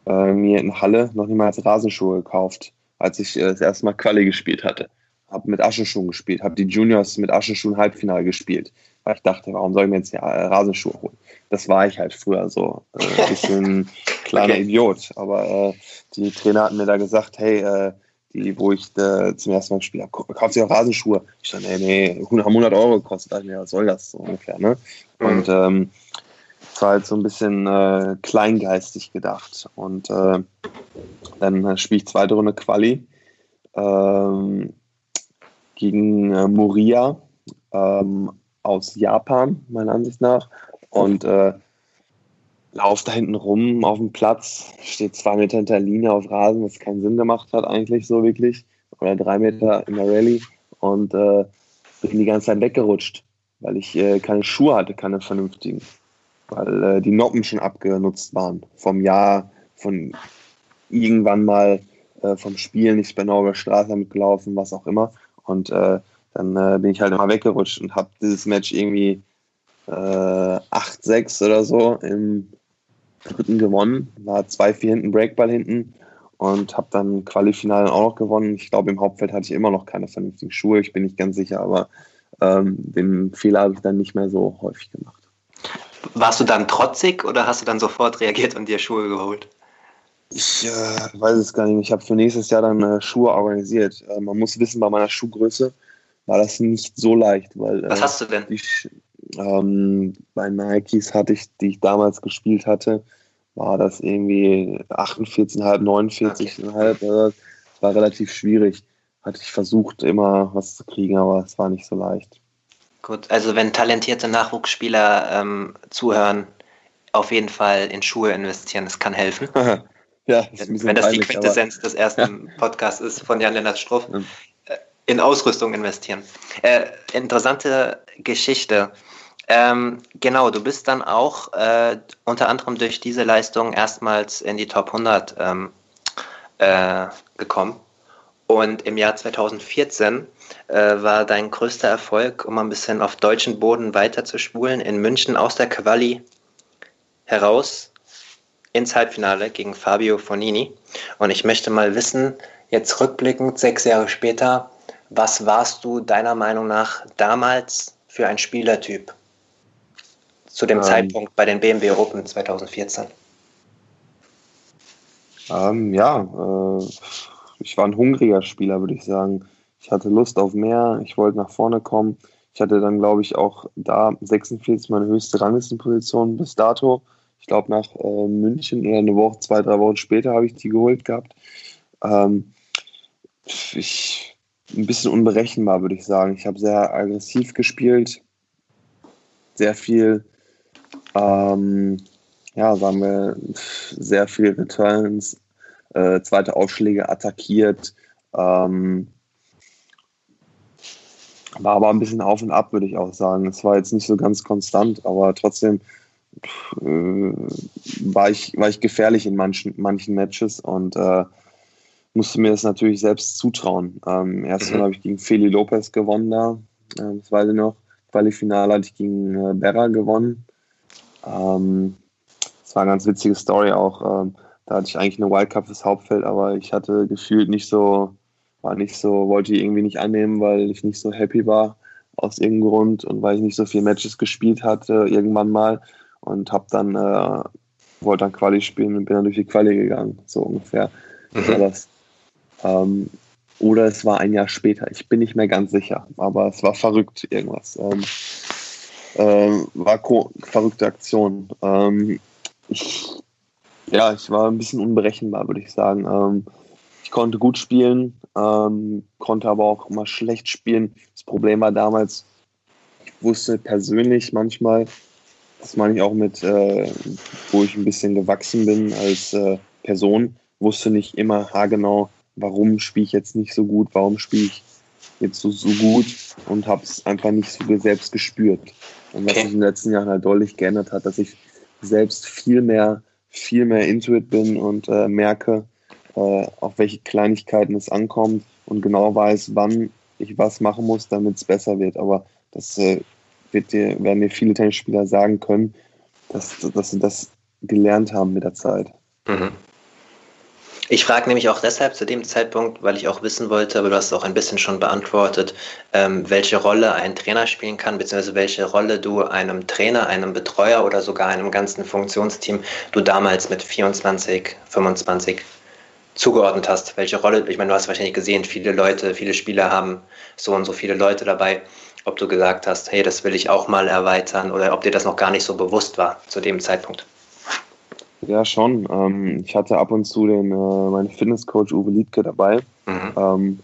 äh, mir in Halle noch niemals Rasenschuhe gekauft, als ich äh, das erste Mal Quali gespielt hatte. Habe mit Aschenschuhen gespielt, habe die Juniors mit Aschenschuhen Halbfinale gespielt, weil ich dachte, warum soll ich mir jetzt ja äh, Rasenschuhe holen? Das war ich halt früher so. Äh, ein bisschen kleiner okay. Idiot. Aber äh, die Trainer hatten mir da gesagt, hey, äh, die, wo ich äh, zum ersten Mal gespielt habe, kaufst du auch Rasenschuhe? Ich dachte, nee, nee, 100 Euro gekostet. Da mir, was soll das so ungefähr, ne? Mhm. Und ähm, es war halt so ein bisschen äh, kleingeistig gedacht. Und äh, dann äh, spiele ich zweite Runde Quali ähm, gegen äh, Moria ähm, aus Japan, meiner Ansicht nach. Und äh, lauf da hinten rum auf dem Platz, steht zwei Meter hinter Linie auf Rasen, was keinen Sinn gemacht hat eigentlich so wirklich. Oder drei Meter in der Rallye und äh, bin die ganze Zeit weggerutscht, weil ich äh, keine Schuhe hatte, keine vernünftigen. Weil äh, die Noppen schon abgenutzt waren. Vom Jahr, von irgendwann mal äh, vom Spielen, ich bin über Straße mitgelaufen, was auch immer. Und äh, dann äh, bin ich halt immer weggerutscht und habe dieses Match irgendwie 8-6 oder so im dritten gewonnen, war 2-4 hinten, Breakball hinten und habe dann Qualifinale auch noch gewonnen. Ich glaube, im Hauptfeld hatte ich immer noch keine vernünftigen Schuhe, ich bin nicht ganz sicher, aber ähm, den Fehler habe ich dann nicht mehr so häufig gemacht. Warst du dann trotzig oder hast du dann sofort reagiert und dir Schuhe geholt? Ich äh, weiß es gar nicht. Ich habe für nächstes Jahr dann äh, Schuhe organisiert. Äh, man muss wissen, bei meiner Schuhgröße war das nicht so leicht. Weil, Was äh, hast du denn? Die, ähm, bei Nikes hatte ich, die ich damals gespielt hatte, war das irgendwie 48,5, 49,5. Okay. Das war relativ schwierig. Hatte ich versucht, immer was zu kriegen, aber es war nicht so leicht. Gut, also wenn talentierte Nachwuchsspieler ähm, zuhören, auf jeden Fall in Schuhe investieren, das kann helfen. ja, das wenn das die Quintessenz des ersten Podcasts ist von Jan-Lennart Struff. Äh, in Ausrüstung investieren. Äh, interessante Geschichte. Ähm, genau, du bist dann auch äh, unter anderem durch diese Leistung erstmals in die Top 100 ähm, äh, gekommen. Und im Jahr 2014 äh, war dein größter Erfolg, um ein bisschen auf deutschen Boden weiterzuspulen, in München aus der Quali heraus ins Halbfinale gegen Fabio Fonini. Und ich möchte mal wissen, jetzt rückblickend, sechs Jahre später, was warst du deiner Meinung nach damals für ein Spielertyp? zu dem ähm, Zeitpunkt bei den BMW Open 2014? Ähm, ja, äh, ich war ein hungriger Spieler, würde ich sagen. Ich hatte Lust auf mehr, ich wollte nach vorne kommen. Ich hatte dann, glaube ich, auch da 46 meine höchste Ranglistenposition bis dato. Ich glaube, nach äh, München oder eine Woche, zwei, drei Wochen später habe ich die geholt gehabt. Ähm, ich ein bisschen unberechenbar, würde ich sagen. Ich habe sehr aggressiv gespielt, sehr viel, ähm, ja, sagen wir, sehr viel Returns, äh, zweite Aufschläge attackiert. Ähm, war aber ein bisschen auf und ab, würde ich auch sagen. Es war jetzt nicht so ganz konstant, aber trotzdem war, ich, war ich gefährlich in manchen, manchen Matches und äh, musste mir das natürlich selbst zutrauen. Ähm, erst mhm. habe ich gegen Feli Lopez gewonnen da, äh, das weiß ich noch. Qualifinale hatte ich gegen äh, Berra gewonnen. Ähm, das war eine ganz witzige Story auch. Ähm, da hatte ich eigentlich eine Wildcard fürs Hauptfeld, aber ich hatte gefühlt nicht so, war nicht so, wollte die irgendwie nicht annehmen, weil ich nicht so happy war aus irgendeinem Grund und weil ich nicht so viele Matches gespielt hatte irgendwann mal und habe dann äh, wollte dann Quali spielen und bin dann durch die Quali gegangen, so ungefähr. Mhm. War das. Ähm, oder es war ein Jahr später. Ich bin nicht mehr ganz sicher, aber es war verrückt irgendwas. Ähm, ähm, war verrückte Aktion. Ähm, ich, ja, ich war ein bisschen unberechenbar, würde ich sagen. Ähm, ich konnte gut spielen, ähm, konnte aber auch immer schlecht spielen. Das Problem war damals, ich wusste persönlich manchmal, das meine ich auch mit, äh, wo ich ein bisschen gewachsen bin als äh, Person, wusste nicht immer haargenau, warum spiele ich jetzt nicht so gut, warum spiele ich jetzt so, so gut und habe es einfach nicht so selbst gespürt. Und was sich in den letzten Jahren halt deutlich geändert hat, dass ich selbst viel mehr, viel mehr Intuit bin und äh, merke, äh, auf welche Kleinigkeiten es ankommt und genau weiß, wann ich was machen muss, damit es besser wird. Aber das äh, wird dir, werden dir viele Tennisspieler sagen können, dass, dass sie das gelernt haben mit der Zeit. Mhm. Ich frage nämlich auch deshalb zu dem Zeitpunkt, weil ich auch wissen wollte, aber du hast es auch ein bisschen schon beantwortet, ähm, welche Rolle ein Trainer spielen kann, beziehungsweise welche Rolle du einem Trainer, einem Betreuer oder sogar einem ganzen Funktionsteam du damals mit 24, 25 zugeordnet hast. Welche Rolle, ich meine, du hast wahrscheinlich gesehen, viele Leute, viele Spieler haben so und so viele Leute dabei. Ob du gesagt hast, hey, das will ich auch mal erweitern oder ob dir das noch gar nicht so bewusst war zu dem Zeitpunkt. Ja, schon. Ähm, ich hatte ab und zu den, äh, meinen Fitnesscoach Uwe Liedke dabei, mhm. ähm,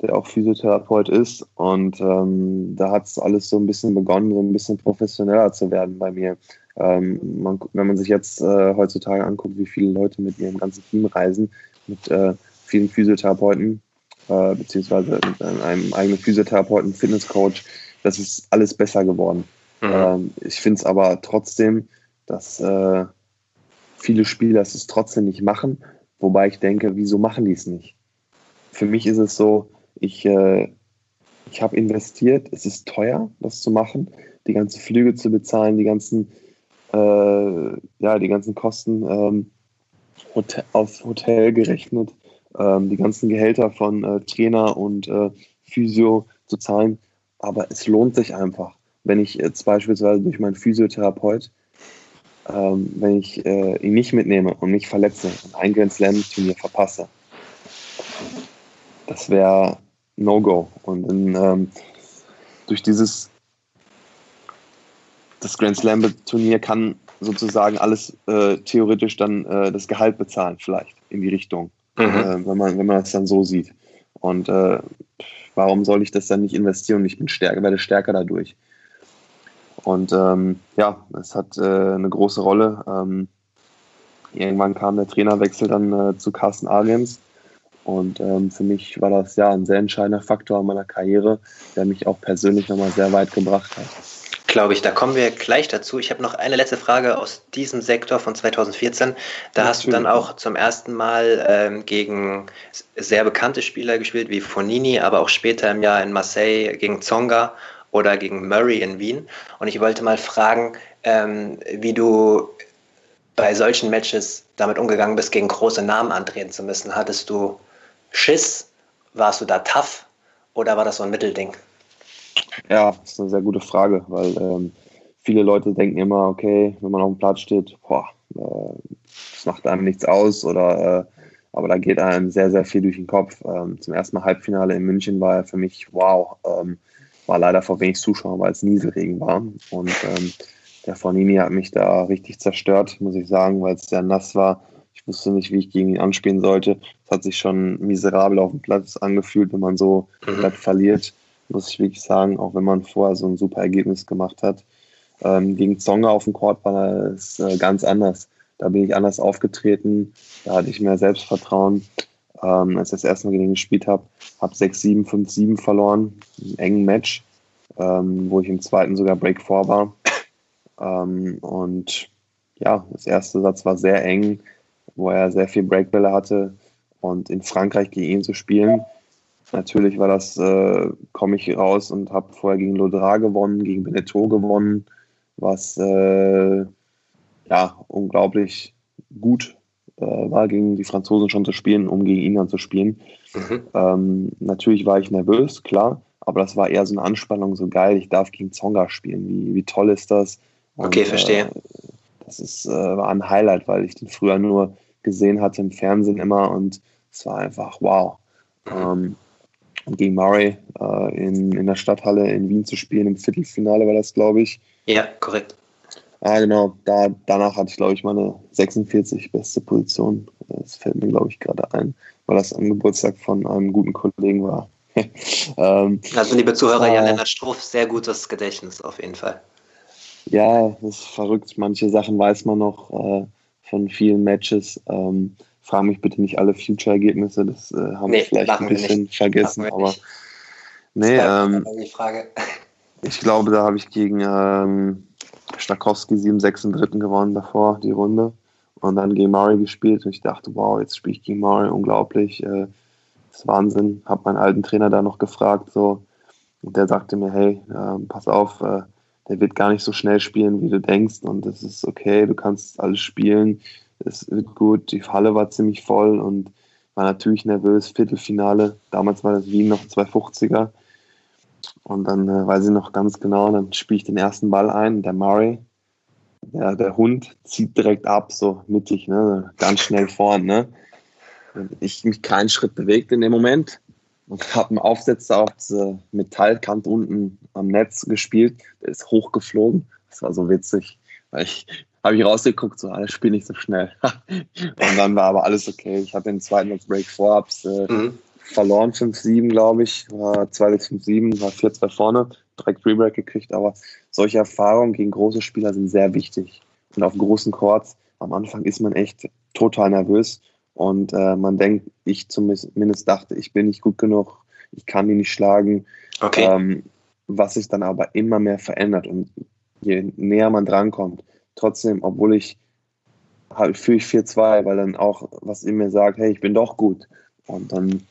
der auch Physiotherapeut ist. Und ähm, da hat es alles so ein bisschen begonnen, so ein bisschen professioneller zu werden bei mir. Ähm, man, wenn man sich jetzt äh, heutzutage anguckt, wie viele Leute mit ihrem ganzen Team reisen, mit äh, vielen Physiotherapeuten, äh, beziehungsweise mit einem eigenen Physiotherapeuten, Fitnesscoach, das ist alles besser geworden. Mhm. Ähm, ich finde es aber trotzdem, dass äh, viele Spieler es trotzdem nicht machen, wobei ich denke, wieso machen die es nicht? Für mich ist es so, ich, äh, ich habe investiert, es ist teuer, das zu machen, die ganzen Flüge zu bezahlen, die ganzen, äh, ja, die ganzen Kosten ähm, Hotel, auf Hotel gerechnet, ähm, die ganzen Gehälter von äh, Trainer und äh, Physio zu zahlen. Aber es lohnt sich einfach, wenn ich jetzt beispielsweise durch meinen Physiotherapeut ähm, wenn ich äh, ihn nicht mitnehme und mich verletze und ein Grand Slam-Turnier verpasse. Das wäre No-Go. Und in, ähm, durch dieses das Grand Slam-Turnier kann sozusagen alles äh, theoretisch dann äh, das Gehalt bezahlen, vielleicht in die Richtung, mhm. äh, wenn, man, wenn man das dann so sieht. Und äh, warum soll ich das dann nicht investieren und ich bin stärker, werde stärker dadurch? Und ähm, ja, es hat äh, eine große Rolle. Ähm, irgendwann kam der Trainerwechsel dann äh, zu Carsten Ariens. Und ähm, für mich war das ja ein sehr entscheidender Faktor in meiner Karriere, der mich auch persönlich nochmal sehr weit gebracht hat. Glaube ich, da kommen wir gleich dazu. Ich habe noch eine letzte Frage aus diesem Sektor von 2014. Da ja, hast du dann auch zum ersten Mal ähm, gegen sehr bekannte Spieler gespielt, wie Fonini, aber auch später im Jahr in Marseille gegen Zonga oder gegen Murray in Wien. Und ich wollte mal fragen, ähm, wie du bei solchen Matches damit umgegangen bist, gegen große Namen antreten zu müssen. Hattest du Schiss? Warst du da tough? Oder war das so ein Mittelding? Ja, das ist eine sehr gute Frage, weil ähm, viele Leute denken immer, okay, wenn man auf dem Platz steht, boah, äh, das macht einem nichts aus oder äh, aber da geht einem sehr, sehr viel durch den Kopf. Ähm, zum ersten Mal Halbfinale in München war ja für mich wow. Ähm, war leider vor wenig Zuschauern, weil es Nieselregen war. Und ähm, der Fornini hat mich da richtig zerstört, muss ich sagen, weil es sehr nass war. Ich wusste nicht, wie ich gegen ihn anspielen sollte. Es hat sich schon miserabel auf dem Platz angefühlt, wenn man so mhm. verliert, muss ich wirklich sagen, auch wenn man vorher so ein super Ergebnis gemacht hat. Ähm, gegen Zonga auf dem Court war es äh, ganz anders. Da bin ich anders aufgetreten, da hatte ich mehr Selbstvertrauen. Ähm, als ich das erste Mal gegen ihn gespielt habe, habe 6-7, 5-7 verloren, im engen Match, ähm, wo ich im zweiten sogar Break 4 war. Ähm, und ja, das erste Satz war sehr eng, wo er sehr viel Breakbälle hatte. Und in Frankreich gegen ihn zu spielen, natürlich war das, äh, komme ich raus und habe vorher gegen Lodra gewonnen, gegen Beneteau gewonnen, was äh, ja unglaublich gut äh, war, gegen die Franzosen schon zu spielen, um gegen ihn dann zu spielen. Mhm. Ähm, natürlich war ich nervös, klar, aber das war eher so eine Anspannung, so geil, ich darf gegen Zonga spielen. Wie, wie toll ist das? Und, okay, verstehe. Äh, das ist, äh, war ein Highlight, weil ich den früher nur gesehen hatte im Fernsehen immer und es war einfach wow. Mhm. Ähm, gegen Murray äh, in, in der Stadthalle in Wien zu spielen, im Viertelfinale war das, glaube ich. Ja, korrekt. Ah, genau. Da, danach hatte ich, glaube ich, meine 46 beste Position. Das fällt mir, glaube ich, gerade ein, weil das am Geburtstag von einem guten Kollegen war. ähm, also, liebe Zuhörer, äh, Jan Lennart Struff, sehr gutes Gedächtnis auf jeden Fall. Ja, das ist verrückt. Manche Sachen weiß man noch äh, von vielen Matches. Ähm, frage mich bitte nicht alle Future-Ergebnisse, das äh, haben nee, wir vielleicht ein bisschen vergessen. aber nicht. nee, ähm, ich glaube, da habe ich gegen ähm, Stakowski 7-6 im dritten gewonnen davor, die Runde. Und dann gegen Murray gespielt und ich dachte, wow, jetzt spiele ich gegen Murray, unglaublich. Äh, das ist Wahnsinn. Habe meinen alten Trainer da noch gefragt, so. Und der sagte mir, hey, äh, pass auf, äh, der wird gar nicht so schnell spielen, wie du denkst. Und das ist okay, du kannst alles spielen. Es wird gut. Die Halle war ziemlich voll und war natürlich nervös. Viertelfinale. Damals war das Wien noch 250er. Und dann äh, weiß ich noch ganz genau, dann spiele ich den ersten Ball ein, der Murray. Der, der Hund zieht direkt ab, so mittig, ne? ganz schnell vorn. Ne? Ich mich keinen Schritt bewegt in dem Moment und habe einen Aufsetzer auf diese Metallkante unten am Netz gespielt. Der ist hochgeflogen. Das war so witzig, weil ich habe ich rausgeguckt, so alles spielt nicht so schnell. und dann war aber alles okay. Ich hatte den zweiten als Break Vorabs äh, mhm verloren 5-7, glaube ich. War 2-6-5-7, war 4-2 vorne, direkt Rebreak gekriegt. Aber solche Erfahrungen gegen große Spieler sind sehr wichtig. Und auf großen Courts am Anfang ist man echt total nervös. Und äh, man denkt, ich zumindest dachte, ich bin nicht gut genug, ich kann die nicht schlagen. Okay. Ähm, was sich dann aber immer mehr verändert. Und je näher man drankommt, trotzdem, obwohl ich halt fühle ich 4-2, weil dann auch was in mir sagt, hey, ich bin doch gut. Und dann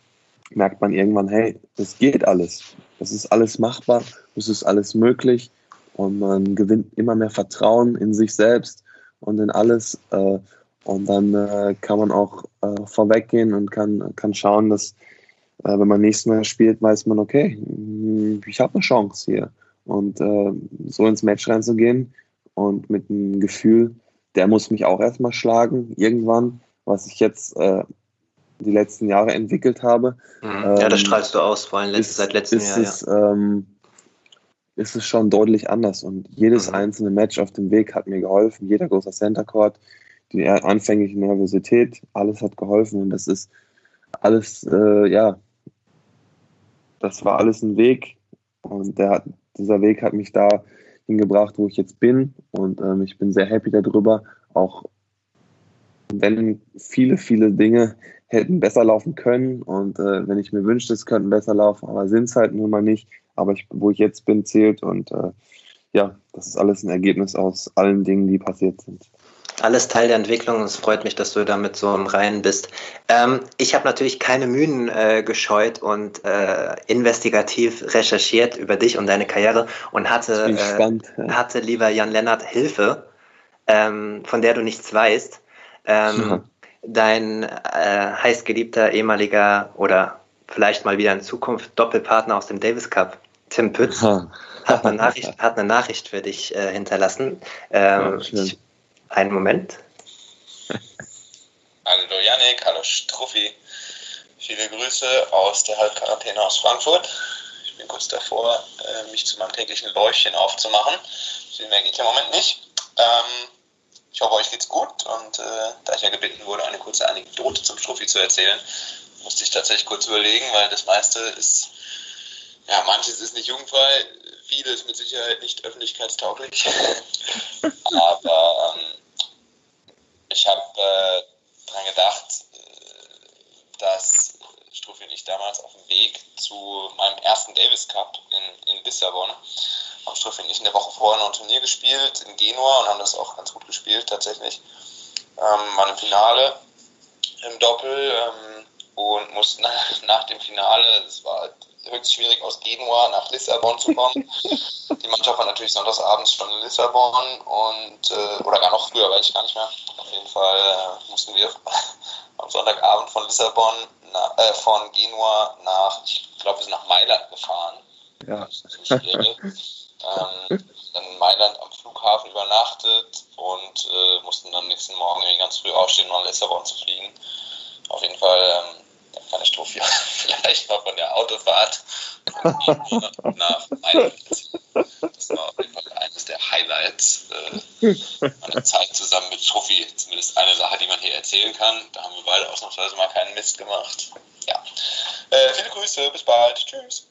merkt man irgendwann, hey, das geht alles. Das ist alles machbar, das ist alles möglich und man gewinnt immer mehr Vertrauen in sich selbst und in alles. Äh, und dann äh, kann man auch äh, vorweggehen und kann, kann schauen, dass wenn man nächstes Mal spielt, weiß man, okay, hm, ich habe eine Chance hier. Und so ins Match reinzugehen und mit einem Gefühl, der muss mich auch erstmal schlagen, irgendwann, was ich jetzt äh, die letzten Jahre entwickelt habe. Mhm. Ja, das ähm, strahlst du aus, vor allem ist, seit letztem Jahr. Es, ja. ähm, ist es schon deutlich anders und jedes mhm. einzelne Match auf dem Weg hat mir geholfen. Jeder großer Center Court, die anfängliche Nervosität, alles hat geholfen und das ist alles, äh, ja, das war alles ein Weg und der dieser Weg hat mich da hingebracht, wo ich jetzt bin und ähm, ich bin sehr happy darüber, auch wenn viele, viele Dinge hätten besser laufen können und äh, wenn ich mir wünschte, es könnten besser laufen, aber sind es halt nun mal nicht. Aber ich, wo ich jetzt bin, zählt und äh, ja, das ist alles ein Ergebnis aus allen Dingen, die passiert sind. Alles Teil der Entwicklung und es freut mich, dass du damit so im Reinen bist. Ähm, ich habe natürlich keine Mühen äh, gescheut und äh, investigativ recherchiert über dich und deine Karriere und hatte, äh, spannend, ja. hatte lieber Jan Lennart Hilfe, ähm, von der du nichts weißt. Ähm, ja dein äh, heißgeliebter ehemaliger oder vielleicht mal wieder in Zukunft Doppelpartner aus dem Davis Cup, Tim Pütz, hat, eine Nachricht, hat eine Nachricht für dich äh, hinterlassen. Ähm, ja, ich, einen Moment. Hallo Yannick, hallo Struffi. Viele Grüße aus der Halbquarantäne aus Frankfurt. Ich bin kurz davor, äh, mich zu meinem täglichen Bäuchchen aufzumachen. Viel mehr geht im Moment nicht. Ähm, Ich hoffe, euch geht's gut und äh, da ich ja gebeten wurde, eine kurze Anekdote zum Struffi zu erzählen, musste ich tatsächlich kurz überlegen, weil das meiste ist, ja, manches ist nicht jugendfrei, vieles mit Sicherheit nicht öffentlichkeitstauglich. Aber ähm, ich habe äh, daran gedacht, äh, dass Struffi und ich damals auf dem Weg zu meinem ersten Davis Cup in, in Lissabon haben Struffi und ich in der Woche vorher noch ein Turnier gespielt in Genua und haben das auch ganz gut gespielt tatsächlich. Ähm, waren im Finale im Doppel ähm, und mussten nach, nach dem Finale, es war halt höchst schwierig aus Genua nach Lissabon zu kommen. Die Mannschaft war natürlich sonntagsabends schon in Lissabon und äh, oder gar noch früher, weiß ich gar nicht mehr. Auf jeden Fall äh, mussten wir am Sonntagabend von Lissabon, na, äh, von Genua nach, ich glaube, wir sind nach Mailand gefahren. Ja. ähm, dann in Mailand am Flughafen übernachtet und äh, mussten dann nächsten Morgen ganz früh aufstehen, um nach Lissabon zu fliegen. Auf jeden Fall ähm, keine Strophe, vielleicht mal von der Autofahrt nach Mailand. Das war auf jeden Fall eines der Highlights äh, meiner Zeit zusammen mit Trophy. Zumindest eine Sache, die man hier erzählen kann. Da haben wir beide ausnahmsweise mal keinen Mist gemacht. Ja. Äh, viele Grüße, bis bald. Tschüss.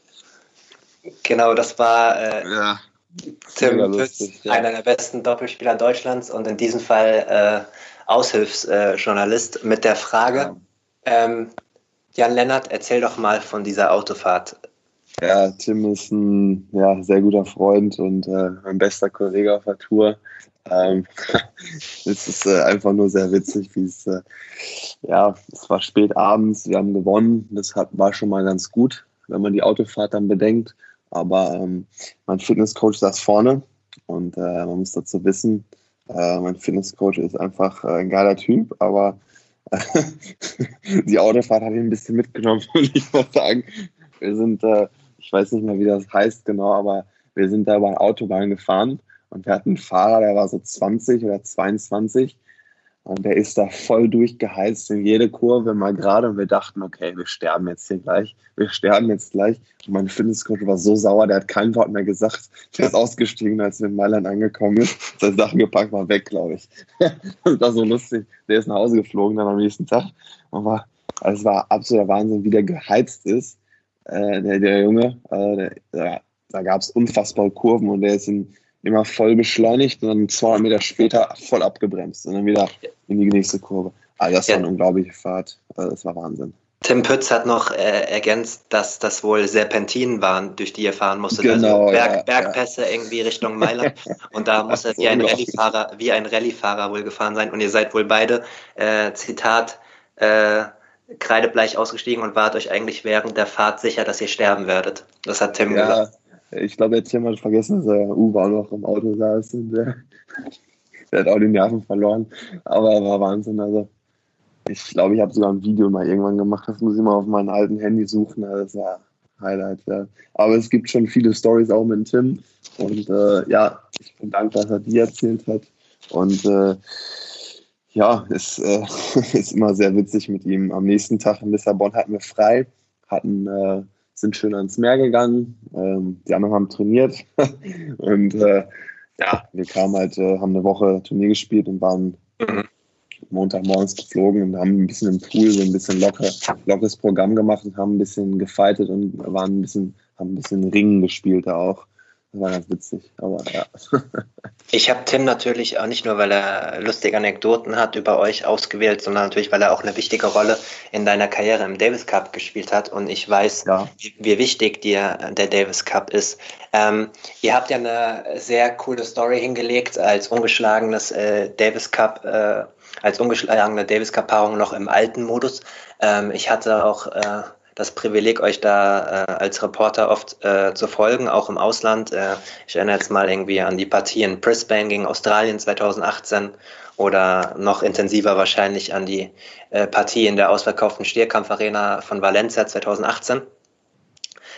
Genau, das war äh, Ja. Tim Pütz, ja. einer der besten Doppelspieler Deutschlands und in diesem Fall äh, Aushilfsjournalist mit der Frage, ähm, Jan Lennart, erzähl doch mal von dieser Autofahrt. Ja, Tim ist ein ja, sehr guter Freund und äh, mein bester Kollege auf der Tour. Ähm, es ist äh, einfach nur sehr witzig, wie es, äh, ja, es war spät abends, wir haben gewonnen. Das hat, war schon mal ganz gut, wenn man die Autofahrt dann bedenkt. Aber ähm, mein Fitnesscoach saß vorne und äh, man muss dazu wissen, äh, mein Fitnesscoach ist einfach äh, ein geiler Typ, aber die Autofahrt hat ihn ein bisschen mitgenommen und ich muss sagen, wir sind, äh, ich weiß nicht mehr, wie das heißt genau, aber wir sind da über eine Autobahn gefahren und wir hatten einen Fahrer, der war so 20 oder 22 und der ist da voll durchgeheizt in jede Kurve mal gerade und wir dachten, okay, wir sterben jetzt hier gleich, wir sterben jetzt gleich. Und mein Fitnesscoach war so sauer, der hat kein Wort mehr gesagt. Der ist ausgestiegen, als wir in Mailand angekommen sind. Seine Sachen gepackt, war weg, glaube ich. das war so lustig. Der ist nach Hause geflogen dann am nächsten Tag und war, also es war absoluter Wahnsinn, wie der geheizt ist, äh, der, der Junge. Äh, der, der, da gab es unfassbare Kurven und der ist in, immer voll beschleunigt und dann 200 Meter später voll abgebremst und dann wieder in die nächste Kurve. Also das Ja. war eine unglaubliche Fahrt. Also das war Wahnsinn. Tim Pütz hat noch äh, ergänzt, dass das wohl Serpentinen waren, durch die ihr fahren musstet. Genau, also Berg, ja, Bergpässe irgendwie Richtung Mailand. Und da muss er wie ein unglaublich. Rallyefahrer, wie ein Rallyefahrer wohl gefahren sein. Und ihr seid wohl beide, äh, Zitat, äh, kreidebleich ausgestiegen und wart euch eigentlich während der Fahrt sicher, dass ihr sterben werdet. Das hat Tim gesagt. Ich glaube, Tim hat vergessen, dass er Uwe auch noch im Auto saß und der, der hat auch die Nerven verloren. Aber er war Wahnsinn. Also ich glaube, ich habe sogar ein Video mal irgendwann gemacht. Das muss ich mal auf meinem alten Handy suchen. Also das war Highlight, ja. Aber es gibt schon viele Stories auch mit Tim. Und äh, ja, ich bin dankbar, dass er die erzählt hat. Und äh, ja, es äh, ist immer sehr witzig mit ihm. Am nächsten Tag in Lissabon hatten wir frei, hatten, äh, sind schön ans Meer gegangen. Ähm, die anderen haben trainiert. und äh, ja, wir kamen halt, äh, haben eine Woche Turnier gespielt und waren. Montagmorgens geflogen und haben ein bisschen im Pool so ein bisschen locker, lockeres Programm gemacht und haben ein bisschen gefightet und waren ein bisschen, haben ein bisschen Ringen gespielt da auch. Das war ganz witzig, aber ja. Ich habe Tim natürlich auch nicht nur, weil er lustige Anekdoten hat über euch ausgewählt, sondern natürlich, weil er auch eine wichtige Rolle in deiner Karriere im Davis Cup gespielt hat. Und ich weiß, Ja. wie, wie wichtig dir der Davis Cup ist. Ähm, ihr habt ja eine sehr coole Story hingelegt als ungeschlagenes äh, Davis Cup, äh, als ungeschlagene Davis Cup Paarung noch im alten Modus. Ähm, ich hatte auch äh, das Privileg, euch da äh, als Reporter oft äh, zu folgen, auch im Ausland. Äh, ich erinnere jetzt mal irgendwie an die Partie in Brisbane gegen Australien 2018 oder noch intensiver wahrscheinlich an die äh, Partie in der ausverkauften Stierkampfarena von Valencia 2018.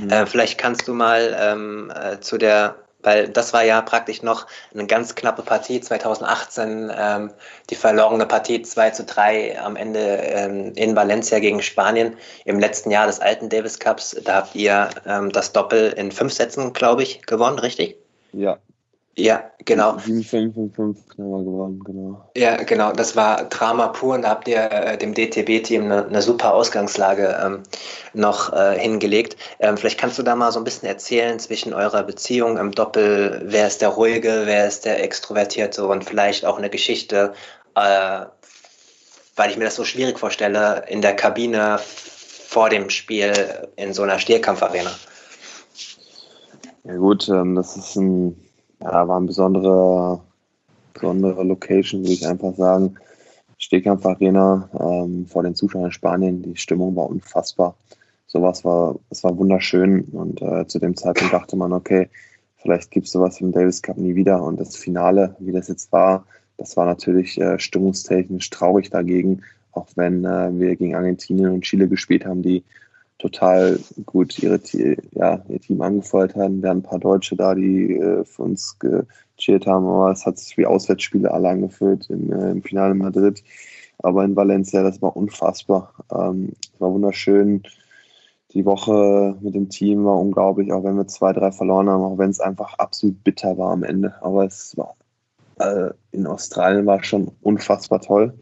Äh, vielleicht kannst du mal ähm, äh, zu der, weil das war ja praktisch noch eine ganz knappe Partie 2018, ähm, die verlorene Partie 2 zu 3 am Ende ähm, in Valencia gegen Spanien im letzten Jahr des alten Davis Cups. Da habt ihr ähm, das Doppel in fünf Sätzen, glaube ich, gewonnen, richtig? Ja, Ja, genau. 7-5 und 5 haben wir gewonnen, genau. Ja, genau. Das war Drama pur und da habt ihr äh, dem DTB-Team eine, eine, super Ausgangslage ähm, noch äh, hingelegt. Ähm, vielleicht kannst du da mal so ein bisschen erzählen zwischen eurer Beziehung im Doppel. Wer ist der Ruhige, wer ist der Extrovertierte und vielleicht auch eine Geschichte, äh, weil ich mir das so schwierig vorstelle, in der Kabine vor dem Spiel in so einer Stierkampfarena. Ja gut, ähm, das ist ein ja, war eine besondere, besondere Location, würde ich einfach sagen. Stehkampf Arena ähm, vor den Zuschauern in Spanien. Die Stimmung war unfassbar. Sowas war, es war wunderschön und äh, zu dem Zeitpunkt dachte man, okay, vielleicht gibt es sowas im Davis Cup nie wieder. Und das Finale, wie das jetzt war, das war natürlich äh, stimmungstechnisch traurig dagegen, auch wenn äh, wir gegen Argentinien und Chile gespielt haben, die total gut ihre, ja, ihr Team angefeuert haben. Wir hatten ein paar Deutsche da, die äh, für uns gechillt haben, aber es hat sich wie Auswärtsspiele alle angefühlt im, äh, im Finale Madrid. Aber in Valencia, das war unfassbar. Ähm, war wunderschön. Die Woche mit dem Team war unglaublich, auch wenn wir zwei, drei verloren haben, auch wenn es einfach absolut bitter war am Ende. Aber es war äh, in Australien war schon unfassbar toll.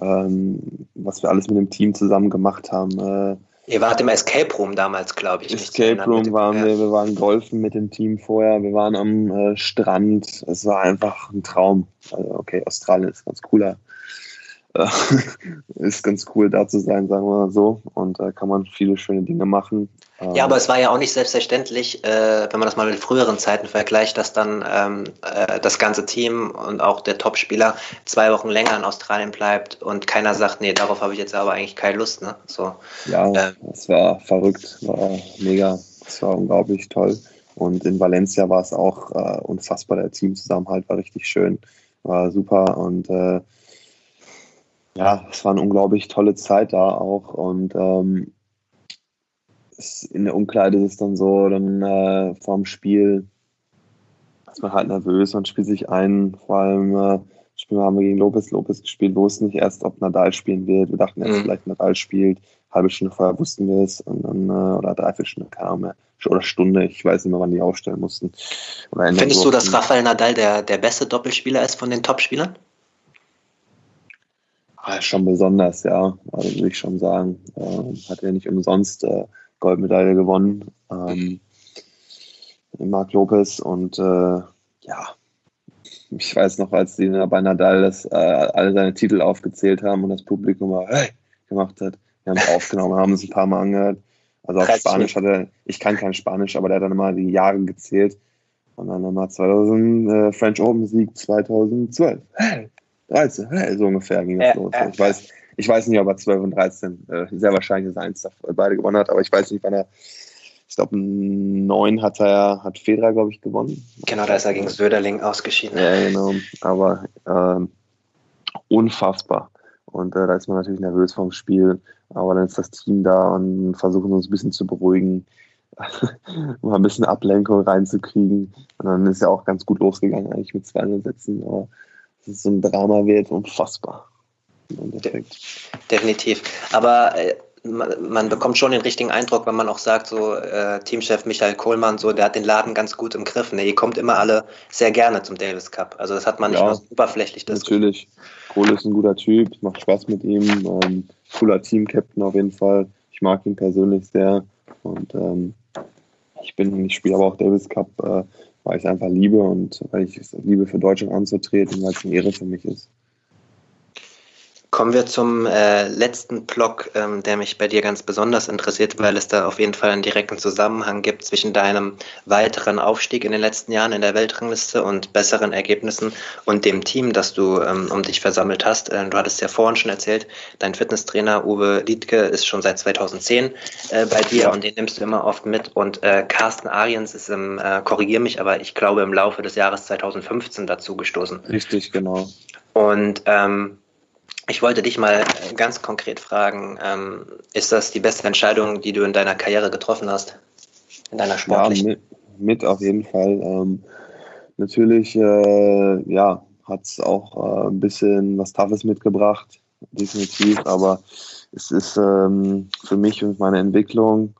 Ähm, was wir alles mit dem Team zusammen gemacht haben. Äh, Ihr wart im Escape Room damals, glaube ich. Escape Room waren wir, wir waren golfen mit dem Team vorher, wir waren am äh, Strand. Es war einfach ein Traum. Also, okay, Australien ist ganz cooler äh, ist ganz cool da zu sein, sagen wir mal so. Und da äh, kann man viele schöne Dinge machen. Ja, aber es war ja auch nicht selbstverständlich, äh, wenn man das mal mit früheren Zeiten vergleicht, dass dann ähm, äh, das ganze Team und auch der Topspieler zwei Wochen länger in Australien bleibt und keiner sagt, nee, darauf habe ich jetzt aber eigentlich keine Lust. Ne? So, ja, äh, es war verrückt, war mega, es war unglaublich toll. Und in Valencia war es auch äh, unfassbar, der Teamzusammenhalt war richtig schön, war super und äh, ja, es war eine unglaublich tolle Zeit da auch und ähm, es, in der Umkleide ist es dann so, dann äh, vorm Spiel ist man halt nervös, man spielt sich ein, vor allem äh, Spiel haben wir gegen Lopez, Lopez gespielt, wir wussten nicht erst, ob Nadal spielen wird, wir dachten erst, mhm. vielleicht Nadal spielt, halbe Stunde vorher wussten wir es und dann, äh, oder dreiviertel Stunde kam er, oder Stunde, ich weiß nicht mehr, wann die aufstellen mussten. Findest du, dass Rafael Nadal der, der beste Doppelspieler ist von den Topspielern? Ah, schon besonders, ja. Also würde ich schon sagen. Ähm, hat er nicht umsonst äh, Goldmedaille gewonnen. Ähm, Marc Lopez und äh, ja, ich weiß noch, als die bei Nadal das, äh, alle seine Titel aufgezählt haben und das Publikum mal hey gemacht hat. Wir haben es aufgenommen, haben es ein paar Mal angehört. Also auf Spanisch hat er, ich kann kein Spanisch, aber der hat dann immer die Jahre gezählt. Und dann nochmal 2000 äh, French Open Sieg 2012. Hey, 13, so ungefähr ging das los. ich, weiß, ich weiß nicht, ob er 12 und 13, äh, sehr wahrscheinlich, er eins beide gewonnen hat, aber ich weiß nicht, wann er, ich glaube, neun hat er, hat Federer, glaube ich, gewonnen. Genau, da ist er gegen Söderling ausgeschieden. Ja, genau, aber ähm, unfassbar. Und äh, da ist man natürlich nervös vom Spiel, aber dann ist das Team da und versuchen uns ein bisschen zu beruhigen, mal ein bisschen Ablenkung reinzukriegen. Und dann ist ja auch ganz gut losgegangen, eigentlich mit 200 Sätzen. Aber das ist so ein Drama wird, unfassbar. Definitiv. Aber äh, man, bekommt schon den richtigen Eindruck, wenn man auch sagt, so äh, Teamchef Michael Kohlmann, so der hat den Laden ganz gut im Griff. Ne? Ihr kommt immer alle sehr gerne zum Davis Cup. Also das hat man nicht ja, nur oberflächlich Natürlich. Kohl ist ein guter Typ, macht Spaß mit ihm. Ähm, cooler Team-Captain auf jeden Fall. Ich mag ihn persönlich sehr. Und ähm, ich bin, ich spiele aber auch Davis Cup äh, weil ich es einfach liebe und weil ich es liebe, für Deutschland anzutreten, weil es eine Ehre für mich ist. Kommen wir zum äh, letzten Block, ähm, der mich bei dir ganz besonders interessiert, weil es da auf jeden Fall einen direkten Zusammenhang gibt zwischen deinem weiteren Aufstieg in den letzten Jahren in der Weltrangliste und besseren Ergebnissen und dem Team, das du ähm, um dich versammelt hast. Äh, du hattest ja vorhin schon erzählt, dein Fitnesstrainer Uwe Liedke ist schon seit 2010 äh, bei dir und den nimmst du immer oft mit. Und äh, Carsten Ariens ist im, äh, korrigier mich, aber ich glaube im Laufe des Jahres 2015 dazu gestoßen. Richtig, genau. Und ähm, ich wollte dich mal äh, ganz konkret fragen, ähm, ist das die beste Entscheidung, die du in deiner Karriere getroffen hast? In deiner sportlichen? Ja, mit, mit auf jeden Fall. Ähm, natürlich, äh, ja, hat es auch äh, ein bisschen was Toughes mitgebracht, definitiv, aber es ist ähm, für mich und meine Entwicklung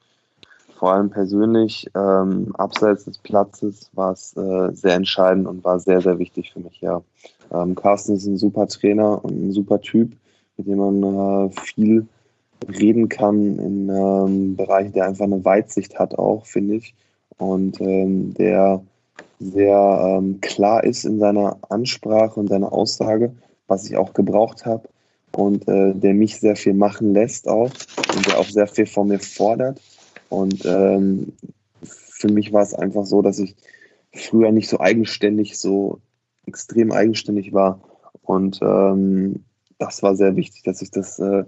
vor allem persönlich, ähm, abseits des Platzes, war es äh, sehr entscheidend und war sehr, sehr wichtig für mich, ja. Ähm, Carsten ist ein super Trainer und ein super Typ, mit dem man äh, viel reden kann in ähm, Bereichen, der einfach eine Weitsicht hat auch, finde ich. Und ähm, der sehr ähm, klar ist in seiner Ansprache und seiner Aussage, was ich auch gebraucht habe. Und äh, der mich sehr viel machen lässt auch und der auch sehr viel von mir fordert. Und ähm, für mich war es einfach so, dass ich früher nicht so eigenständig, so extrem eigenständig war. Und ähm, das war sehr wichtig, dass ich das äh,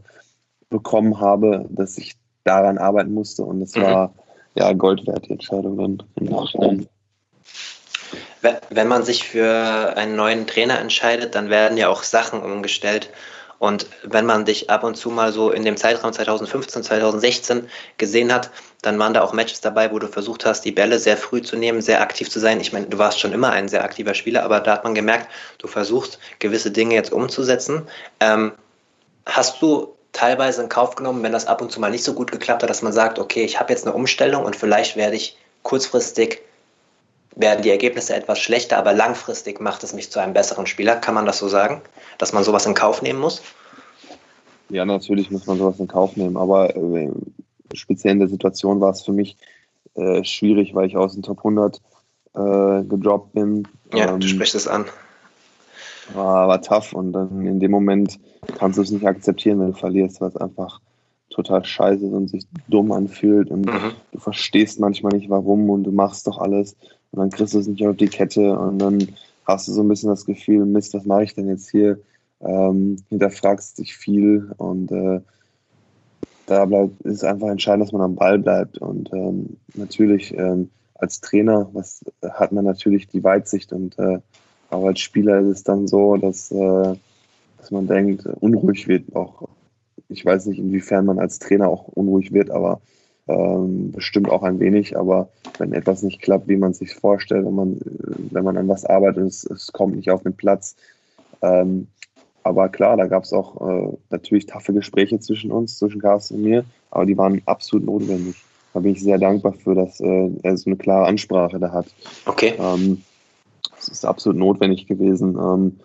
bekommen habe, dass ich daran arbeiten musste. Und es mhm. war ja Gold wert, die Entscheidung dann im Nachhinein. Wenn man sich für einen neuen Trainer entscheidet, dann werden ja auch Sachen umgestellt. Und wenn man dich ab und zu mal so in dem Zeitraum 2015, 2016 gesehen hat, dann waren da auch Matches dabei, wo du versucht hast, die Bälle sehr früh zu nehmen, sehr aktiv zu sein. Ich meine, du warst schon immer ein sehr aktiver Spieler, aber da hat man gemerkt, du versuchst gewisse Dinge jetzt umzusetzen. Ähm, hast du teilweise in Kauf genommen, wenn das ab und zu mal nicht so gut geklappt hat, dass man sagt, okay, ich habe jetzt eine Umstellung und vielleicht werde ich kurzfristig werden die Ergebnisse etwas schlechter, aber langfristig macht es mich zu einem besseren Spieler. Kann man das so sagen, dass man sowas in Kauf nehmen muss? Ja, natürlich muss man sowas in Kauf nehmen, aber äh, speziell in der Situation war es für mich äh, schwierig, weil ich aus dem Top 100 äh, gedroppt bin. Ja, ähm, du sprichst es an. War, war tough und dann in dem Moment kannst du es nicht akzeptieren, wenn du verlierst, weil es einfach total scheiße ist und sich dumm anfühlt und mhm. du verstehst manchmal nicht warum und du machst doch alles und dann kriegst du es nicht auf die Kette und dann hast du so ein bisschen das Gefühl, Mist, was mache ich denn jetzt hier? Ähm, hinterfragst dich viel und äh, da bleibt, ist einfach entscheidend, dass man am Ball bleibt und ähm, natürlich ähm, als Trainer was, hat man natürlich die Weitsicht und äh, aber als Spieler ist es dann so, dass, äh, dass man denkt, unruhig wird auch. Ich weiß nicht, inwiefern man als Trainer auch unruhig wird, aber ähm, bestimmt auch ein wenig, aber wenn etwas nicht klappt, wie man es sich vorstellt, wenn man, wenn man an was arbeitet und es, es kommt nicht auf den Platz. Ähm, aber klar, da gab es auch äh, natürlich taffe Gespräche zwischen uns, zwischen Carsten und mir, aber die waren absolut notwendig. Da bin ich sehr dankbar für, dass äh, er so eine klare Ansprache da hat. Okay. Ähm, es ist absolut notwendig gewesen. Ähm,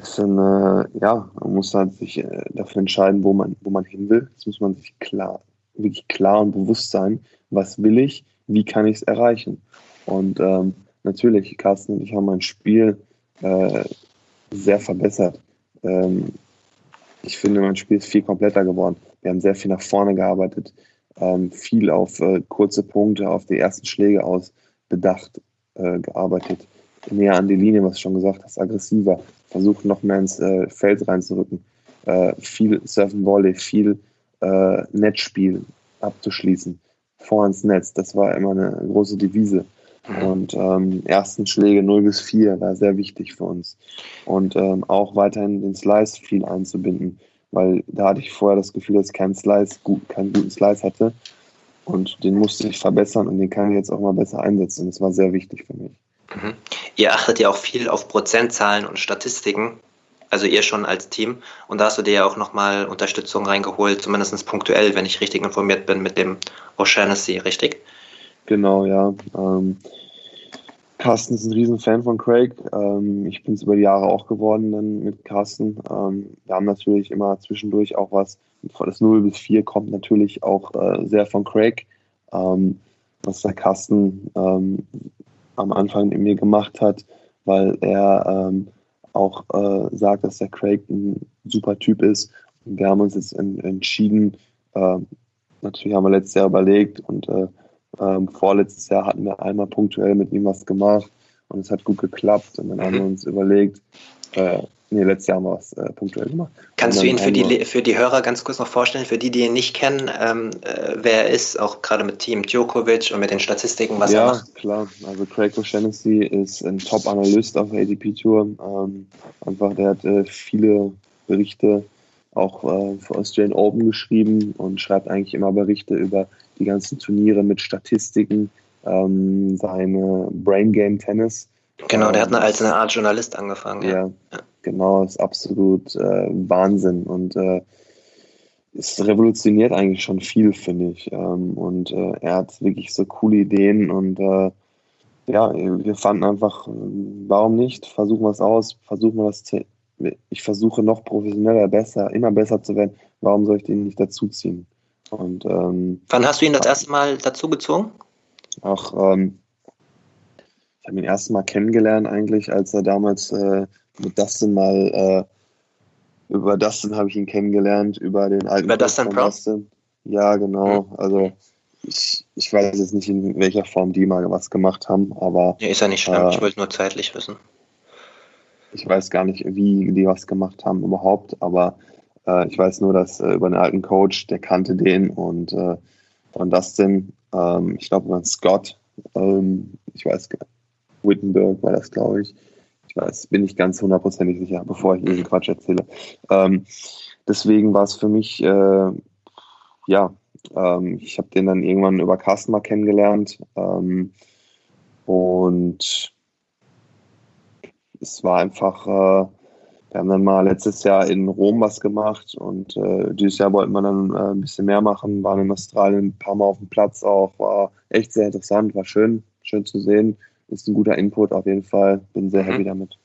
ist ein, äh, ja, man muss halt sich äh, dafür entscheiden, wo man, wo man hin will. Das muss man sich klar wirklich klar und bewusst sein, was will ich, wie kann ich es erreichen. Und ähm, natürlich, Carsten und ich haben mein Spiel äh, sehr verbessert. Ähm, ich finde, mein Spiel ist viel kompletter geworden. Wir haben sehr viel nach vorne gearbeitet, ähm, viel auf äh, kurze Punkte, auf die ersten Schläge aus bedacht äh, gearbeitet. Näher an die Linie, was du schon gesagt hast, aggressiver, versucht noch mehr ins äh, Feld reinzurücken. Äh, viel Surfen Volley, viel äh, Netzspiel abzuschließen. Vor ins Netz, das war immer eine große Devise. Mhm. Und ähm, ersten Schläge 0 bis 4 war sehr wichtig für uns. Und ähm, auch weiterhin den Slice viel einzubinden, weil da hatte ich vorher das Gefühl, dass ich keinen Slice, gut, keinen guten Slice hatte. Und den musste ich verbessern und den kann ich jetzt auch mal besser einsetzen. Und das war sehr wichtig für mich. Mhm. Ihr achtet ja auch viel auf Prozentzahlen und Statistiken also ihr schon als Team. Und da hast du dir ja auch nochmal Unterstützung reingeholt, zumindest punktuell, wenn ich richtig informiert bin, mit dem O'Shaughnessy, richtig? Genau, ja. Ähm, Carsten ist ein Riesenfan von Craig. Ähm, ich bin es über die Jahre auch geworden dann mit Carsten. Ähm, wir haben natürlich immer zwischendurch auch was. Das 0 bis 4 kommt natürlich auch äh, sehr von Craig. Ähm, was der Carsten ähm, am Anfang mit mir gemacht hat, weil er ähm, auch äh, sagt, dass der Craig ein super Typ ist. Und wir haben uns jetzt in, entschieden, äh, natürlich haben wir letztes Jahr überlegt und äh, ähm, vorletztes Jahr hatten wir einmal punktuell mit ihm was gemacht und es hat gut geklappt. Und dann haben wir mhm. uns überlegt, äh, Nee, letztes Jahr haben wir es äh, punktuell gemacht. Kannst du ihn für die, für die Hörer ganz kurz noch vorstellen, für die, die ihn nicht kennen, ähm, äh, wer er ist, auch gerade mit Team Djokovic und mit den Statistiken, was ja, er macht? Ja, klar. Also Craig O'Shaughnessy ist ein Top-Analyst auf der ATP-Tour. Ähm, einfach, der hat äh, viele Berichte auch äh, für Australian Open geschrieben und schreibt eigentlich immer Berichte über die ganzen Turniere mit Statistiken, ähm, seine Brain Game Tennis. Genau, der hat eine, als eine Art Journalist angefangen. Ja, ja. genau, ist absolut äh, Wahnsinn. Und äh, es revolutioniert eigentlich schon viel, finde ich. Ähm, und äh, er hat wirklich so coole Ideen und äh, ja, wir fanden einfach, warum nicht? Versuchen wir es aus, versuchen wir das zu, ich versuche noch professioneller, besser, immer besser zu werden. Warum soll ich den nicht dazuziehen? Und, ähm, Wann hast du ihn das erste Mal dazugezogen? Auch, ähm, ich habe ihn erst mal kennengelernt eigentlich, als er damals äh, mit Dustin mal äh, über Dustin habe ich ihn kennengelernt, über den alten Über Dustin Brown? Dustin. Ja, genau. Mhm. Also ich, ich weiß jetzt nicht, in welcher Form die mal was gemacht haben, aber. Ja, ist ja nicht schlimm, äh, ich wollte nur zeitlich wissen. Ich weiß gar nicht, wie die was gemacht haben überhaupt, aber äh, ich weiß nur, dass äh, über den alten Coach, der kannte den und äh, von Dustin, ähm, ich glaube über Scott, ähm, ich weiß, Wittenberg war das, glaube ich, ich weiß, bin ich ganz hundertprozentig sicher, bevor ich diesen. Quatsch erzähle. Ähm, deswegen war es für mich, äh, ja, ähm, ich habe den dann irgendwann über Carsten mal kennengelernt ähm, und es war einfach, äh, wir haben dann mal letztes Jahr in Rom was gemacht und äh, dieses Jahr wollten wir dann äh, ein bisschen mehr machen, waren in Australien ein paar Mal auf dem Platz auch, war echt sehr interessant, war schön, schön zu sehen ist ein guter Input auf jeden Fall. Bin sehr mhm. happy damit.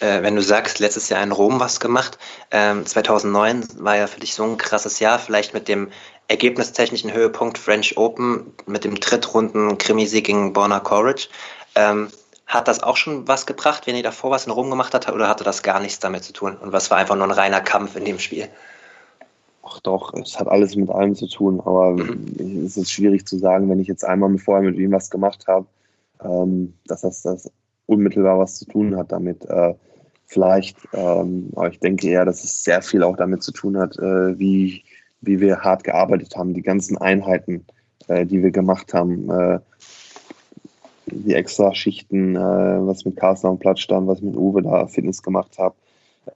Äh, wenn du sagst, letztes Jahr in Rom was gemacht, ähm, 2009 war ja für dich so ein krasses Jahr, vielleicht mit dem ergebnistechnischen Höhepunkt French Open, mit dem Drittrunden Krimi-Sieg gegen Borna Courage. Ähm, hat das auch schon was gebracht, wenn ihr davor was in Rom gemacht habt, oder hatte das gar nichts damit zu tun? Und was war einfach nur ein reiner Kampf in dem Spiel? Ach doch, es hat alles mit allem zu tun, aber mhm. es ist schwierig zu sagen, wenn ich jetzt einmal vorher mit ihm was gemacht habe, ähm, dass das, das unmittelbar was zu tun hat damit. Äh, vielleicht, ähm, aber ich denke eher, dass es sehr viel auch damit zu tun hat, äh, wie, wie wir hart gearbeitet haben, die ganzen Einheiten, äh, die wir gemacht haben, äh, die extra Schichten, äh, was mit Carsten am Platz stand, was mit Uwe da Fitness gemacht habe.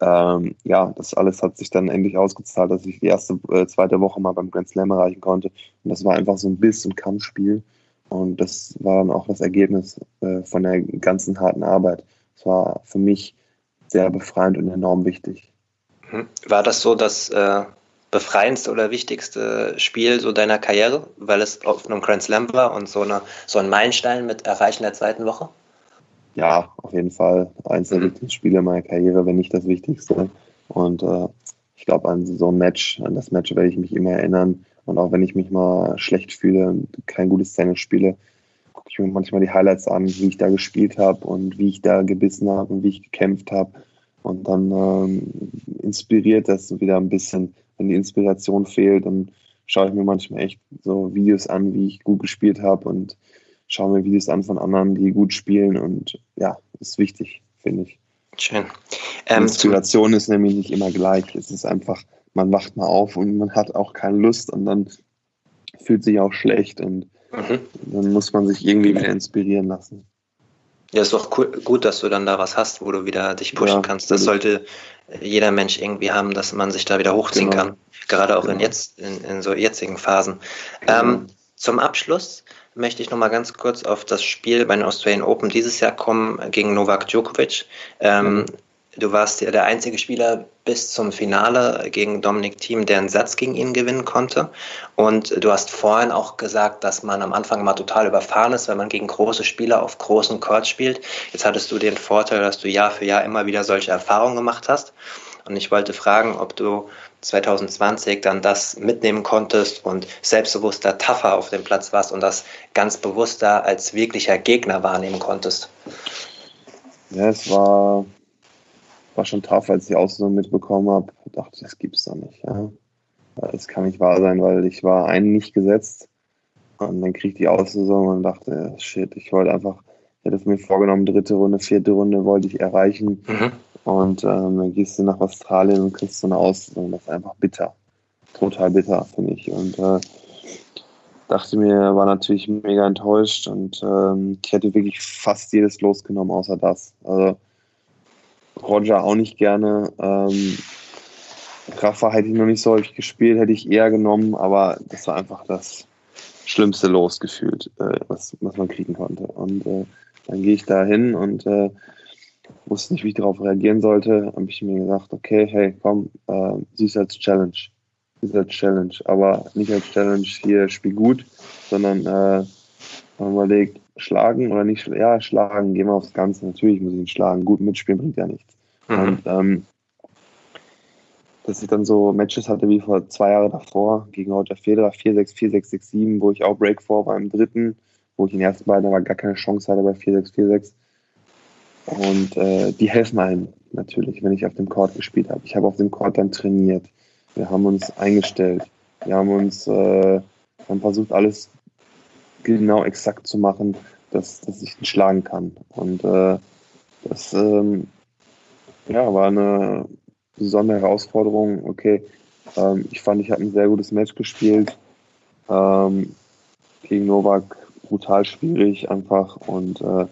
Ähm, ja, das alles hat sich dann endlich ausgezahlt, dass ich die erste, äh, zweite Woche mal beim Grand Slam erreichen konnte. Und das war einfach so ein Biss- und Kampfspiel. Und das war dann auch das Ergebnis äh, von der ganzen harten Arbeit. Es war für mich sehr befreiend und enorm wichtig. Mhm. War das so das äh, befreiendste oder wichtigste Spiel so deiner Karriere, weil es auf einem Grand Slam war und so, eine, so ein Meilenstein mit Erreichen der zweiten Woche? Ja, auf jeden Fall. Eins der mhm. wichtigsten Spiele meiner Karriere, wenn nicht das Wichtigste. Und äh, ich glaube, an so ein Match, an das Match werde ich mich immer erinnern. Und auch wenn ich mich mal schlecht fühle, kein gutes Tennis spiele, gucke ich mir manchmal die Highlights an, wie ich da gespielt habe und wie ich da gebissen habe und wie ich gekämpft habe. Und dann ähm, inspiriert das wieder ein bisschen. Wenn die Inspiration fehlt, dann schaue ich mir manchmal echt so Videos an, wie ich gut gespielt habe und schaue mir Videos an von anderen, die gut spielen. Und ja, ist wichtig, finde ich. Schön. Ähm, Inspiration ist nämlich nicht immer gleich. Es ist einfach man wacht mal auf und man hat auch keine Lust und dann fühlt sich auch schlecht und mhm. dann muss man sich irgendwie wieder inspirieren lassen. Ja, ist doch cool, gut, dass du dann da was hast, wo du wieder dich pushen ja, kannst. Das sollte jeder Mensch irgendwie haben, dass man sich da wieder hochziehen genau. kann. Gerade auch genau. in, jetzt, in, in so jetzigen Phasen. Genau. Ähm, zum Abschluss möchte ich noch mal ganz kurz auf das Spiel bei den Australian Open dieses Jahr kommen gegen Novak Djokovic. Ähm. Du warst ja der einzige Spieler bis zum Finale gegen Dominik Thiem, der einen Satz gegen ihn gewinnen konnte. Und du hast vorhin auch gesagt, dass man am Anfang mal total überfahren ist, wenn man gegen große Spieler auf großen Courts spielt. Jetzt hattest du den Vorteil, dass du Jahr für Jahr immer wieder solche Erfahrungen gemacht hast. Und ich wollte fragen, ob du 2020 dann das mitnehmen konntest und selbstbewusster, tougher auf dem Platz warst und das ganz bewusster als wirklicher Gegner wahrnehmen konntest. Ja, es war war schon tough, als ich die Auslösung mitbekommen habe. Dachte, das gibt's doch nicht. Ja. Das kann nicht wahr sein, weil ich war einen nicht gesetzt und dann krieg ich die Auslösung und dachte, shit, ich wollte einfach, ich hätte mir vorgenommen, dritte Runde, vierte Runde wollte ich erreichen. Mhm. Und ähm, dann gehst du nach Australien und kriegst so eine Auslösung. Das ist einfach bitter. Total bitter, finde ich. Und äh, dachte mir, war natürlich mega enttäuscht und ähm, ich hätte wirklich fast jedes losgenommen, außer das. Also Roger auch nicht gerne. Ähm, Rafa hätte ich noch nicht so häufig gespielt, hätte ich eher genommen, aber das war einfach das schlimmste Los gefühlt, äh, was, was man kriegen konnte. Und äh, dann gehe ich da hin und äh, wusste nicht, wie ich darauf reagieren sollte. Habe ich mir gesagt, okay, hey, komm, äh, siehst als Challenge. ist als Challenge, aber nicht als Challenge hier spiel gut, sondern äh, man überlegt, schlagen oder nicht, ja, schlagen, gehen wir aufs Ganze. Natürlich muss ich ihn schlagen. Gut mitspielen bringt ja nichts. Mhm. Und ähm, dass ich dann so Matches hatte wie vor zwei Jahren davor gegen Roger Federer 4-6, 4-6, 6-7, wo ich auch Break vor war im dritten, wo ich in den ersten beiden aber gar keine Chance hatte bei 4-6, 4-6. Und äh, die helfen einem natürlich, wenn ich auf dem Court gespielt habe. Ich habe auf dem Court dann trainiert. Wir haben uns eingestellt. Wir haben uns äh, haben versucht, alles genau exakt zu machen, dass, dass ich ihn schlagen kann. Und äh, das ähm, ja, war eine besondere Herausforderung. Okay, ähm, ich fand, ich habe ein sehr gutes Match gespielt. Ähm, gegen Novak brutal schwierig einfach und äh,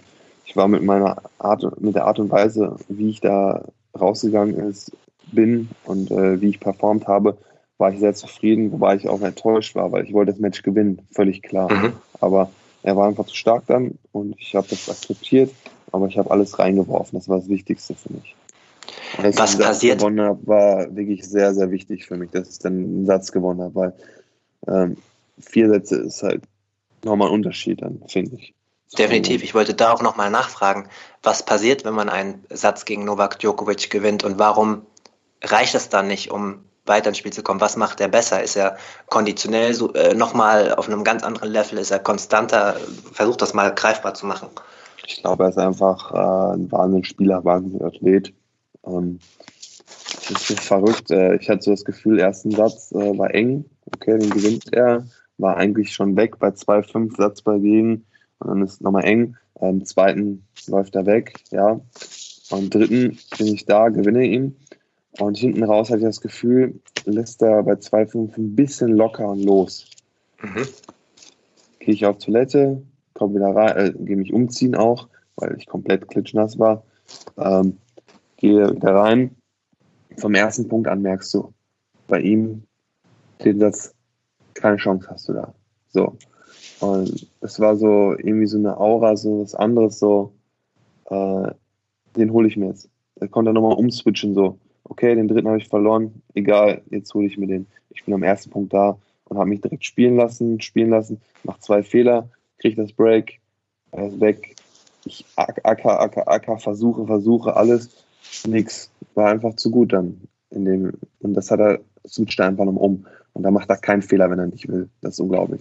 ich war mit meiner Art, mit der Art und Weise, wie ich da rausgegangen ist, bin und äh, wie ich performt habe, war ich sehr zufrieden, wobei ich auch enttäuscht war, weil ich wollte das Match gewinnen, völlig klar. Mhm. Aber er war einfach zu stark dann und ich habe das akzeptiert, aber ich habe alles reingeworfen. Das war das Wichtigste für mich. Dass Was ich passiert? gewonnen habe, war wirklich sehr, sehr wichtig für mich, dass ich dann einen Satz gewonnen habe, weil ähm, vier Sätze ist halt nochmal ein Unterschied dann, finde ich. Definitiv. Ich wollte da auch nochmal nachfragen, was passiert, wenn man einen Satz gegen Novak Djokovic gewinnt und warum reicht es dann nicht, um weiter ins Spiel zu kommen? Was macht er besser? Ist er konditionell so, äh, nochmal auf einem ganz anderen Level? Ist er konstanter? Versucht das mal greifbar zu machen. Ich glaube, er ist einfach äh, ein Wahnsinnsspieler, Wahnsinnsathlet. Ähm, das ist verrückt. Äh, ich hatte so das Gefühl, ersten Satz äh, war eng. Okay, den gewinnt er. War eigentlich schon weg bei 2-5 Satz bei gegen. Und dann ist es nochmal eng. Im zweiten läuft er weg, ja. Im dritten bin ich da, gewinne ihn. Und hinten raus hatte ich das Gefühl, lässt er bei 2,5 ein bisschen locker und los. Mhm. Gehe ich auf Toilette, komme wieder rein, äh, gehe mich umziehen auch, weil ich komplett klitschnass war. Ähm, gehe wieder rein. Vom ersten Punkt an merkst du, bei ihm den Satz, keine Chance hast du da. So. Und es war so irgendwie so eine Aura, so was anderes, so, äh, den hole ich mir jetzt. Da konnte er nochmal umswitchen, so, okay, den dritten habe ich verloren, egal, jetzt hole ich mir den. Ich bin am ersten Punkt da und habe mich direkt spielen lassen, spielen lassen, mache zwei Fehler, kriege das Break, er ist weg. Ich acker, acker, acker, versuche, versuche, alles, nix. War einfach zu gut dann. In dem, und das hat er, switcht er einfach um. Und da macht er keinen Fehler, wenn er nicht will. Das ist unglaublich.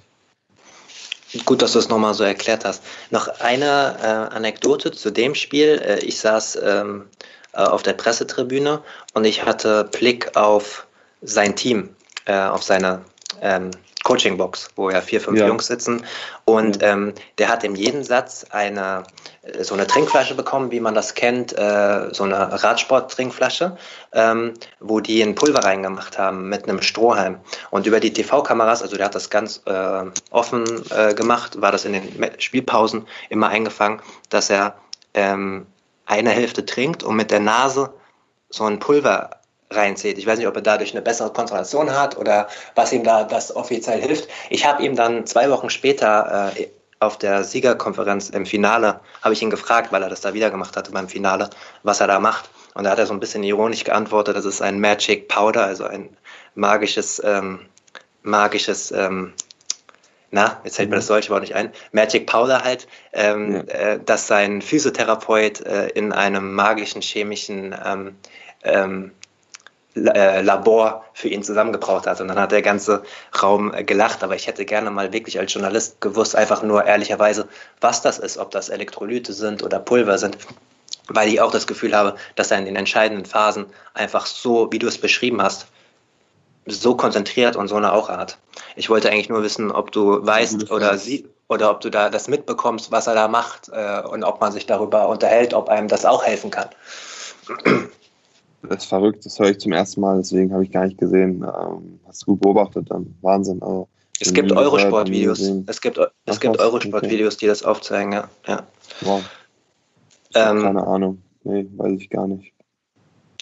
Gut, dass du es nochmal so erklärt hast. Noch eine äh, Anekdote zu dem Spiel. Äh, ich saß ähm, äh, auf der Pressetribüne und ich hatte Blick auf sein Team, äh, auf seine ähm, Coaching-Box, wo ja vier, fünf ja. Jungs sitzen. Und ja. ähm, der hat in jedem Satz eine äh, so eine Trinkflasche bekommen, wie man das kennt, äh, so eine Radsport-Trinkflasche, ähm, wo die ein Pulver reingemacht haben mit einem Strohhalm. Und über die TV-Kameras, also der hat das ganz äh, offen äh, gemacht, war das in den Spielpausen immer eingefangen, dass er ähm, eine Hälfte trinkt und mit der Nase so ein Pulver reinzieht. Ich weiß nicht, ob er dadurch eine bessere Konzentration hat oder was ihm da das offiziell hilft. Ich habe ihm dann zwei Wochen später äh, auf der Siegerkonferenz im Finale, habe ich ihn gefragt, weil er das da wieder gemacht hatte beim Finale, was er da macht. Und da hat er so ein bisschen ironisch geantwortet, das ist ein Magic Powder, also ein magisches, ähm, magisches, ähm, na, jetzt fällt mir das deutsche Wort nicht ein, Magic Powder halt, ähm, ja. äh, dass sein Physiotherapeut äh, in einem magischen chemischen ähm, ähm, äh, Labor für ihn zusammengebraucht hat. Und dann hat der ganze Raum äh, gelacht. Aber ich hätte gerne mal wirklich als Journalist gewusst, einfach nur ehrlicherweise, was das ist, ob das Elektrolyte sind oder Pulver sind. Weil ich auch das Gefühl habe, dass er in den entscheidenden Phasen einfach so, wie du es beschrieben hast, so konzentriert und so eine Aura hat. Ich wollte eigentlich nur wissen, ob du weißt oder sie oder ob du da das mitbekommst, was er da macht äh, und ob man sich darüber unterhält, ob einem das auch helfen kann. Das ist verrückt, das höre ich zum ersten Mal, deswegen habe ich gar nicht gesehen. Ähm, hast du gut beobachtet dann. Wahnsinn. Also, es gibt Eurosport-Videos. Es gibt, es gibt Eurosport-Videos, die das aufzeigen, ja. ja. Wow. Ähm, keine Ahnung. Nee, weiß ich gar nicht.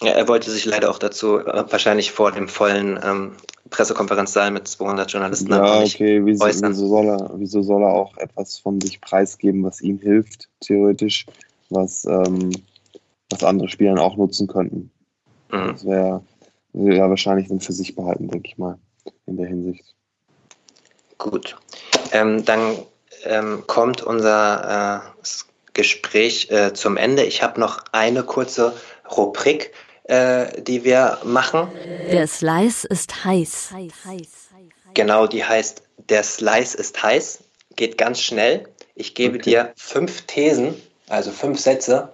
Ja, er wollte sich leider auch dazu äh, wahrscheinlich vor dem vollen ähm, Pressekonferenzsaal mit 200 Journalisten ja, okay. Wieso, wieso, soll er, wieso soll er auch etwas von sich preisgeben, was ihm hilft, theoretisch, was, ähm, was andere Spieler auch nutzen könnten? Mhm. Das wäre wär wahrscheinlich dann für sich behalten, denke ich mal. in der Hinsicht. Gut. Ähm, dann ähm, kommt unser äh, Gespräch äh, zum Ende. Ich habe noch eine kurze Rubrik, äh, die wir machen. Der Slice ist heiß. Genau, die heißt Der Slice ist heiß. Geht ganz schnell. Ich gebe okay. dir fünf Thesen, also fünf Sätze,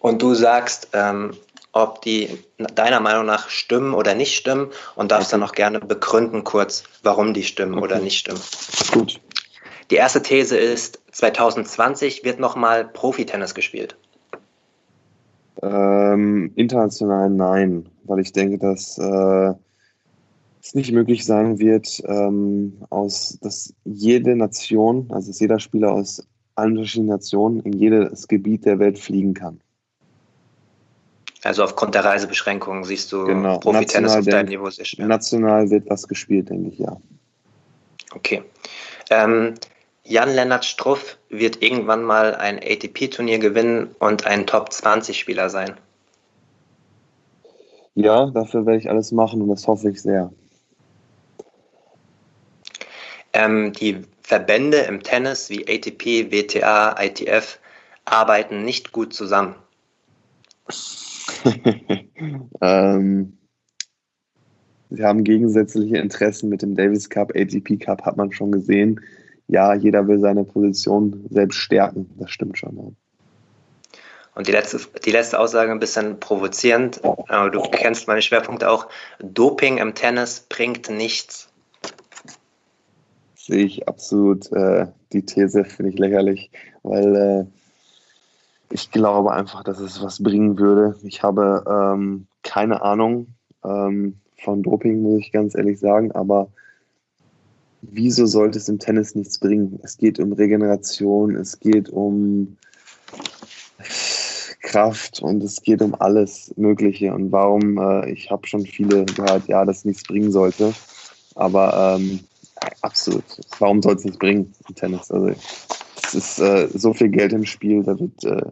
und du sagst, ähm, ob die deiner Meinung nach stimmen oder nicht stimmen und darfst okay. dann auch gerne begründen kurz, warum die stimmen okay. oder nicht stimmen. Gut. Die erste These ist, 2020 wird nochmal Profitennis gespielt. Ähm, international nein, weil ich denke, dass äh, es nicht möglich sein wird, ähm, aus, dass jede Nation, also dass jeder Spieler aus allen verschiedenen Nationen in jedes Gebiet der Welt fliegen kann. Also aufgrund der Reisebeschränkungen siehst du genau. Profitennis auf deinem Niveau sehr schwer. National wird was gespielt, denke ich, ja. Okay. Ähm, Jan-Lennart Struff wird irgendwann mal ein ATP-Turnier gewinnen und ein Top-20-Spieler sein. Ja, dafür werde ich alles machen und das hoffe ich sehr. Ähm, die Verbände im Tennis wie ATP, WTA, ITF arbeiten nicht gut zusammen. ähm, sie haben gegensätzliche Interessen mit dem Davis Cup, ATP Cup hat man schon gesehen. Ja, jeder will seine Position selbst stärken, das stimmt schon. Ja. Und die letzte, die letzte Aussage ein bisschen provozierend, aber du kennst meine Schwerpunkte auch. Doping im Tennis bringt nichts. Sehe ich absolut. Äh, die These finde ich lächerlich, weil äh, ich glaube einfach, dass es was bringen würde. Ich habe ähm, keine Ahnung ähm, von Doping, muss ich ganz ehrlich sagen, aber wieso sollte es im Tennis nichts bringen? Es geht um Regeneration, es geht um Kraft und es geht um alles Mögliche. Und warum, äh, ich habe schon viele gehört, ja, dass nichts bringen sollte. Aber ähm, absolut, warum soll es nichts bringen im Tennis? Also es ist äh, so viel Geld im Spiel, da wird äh,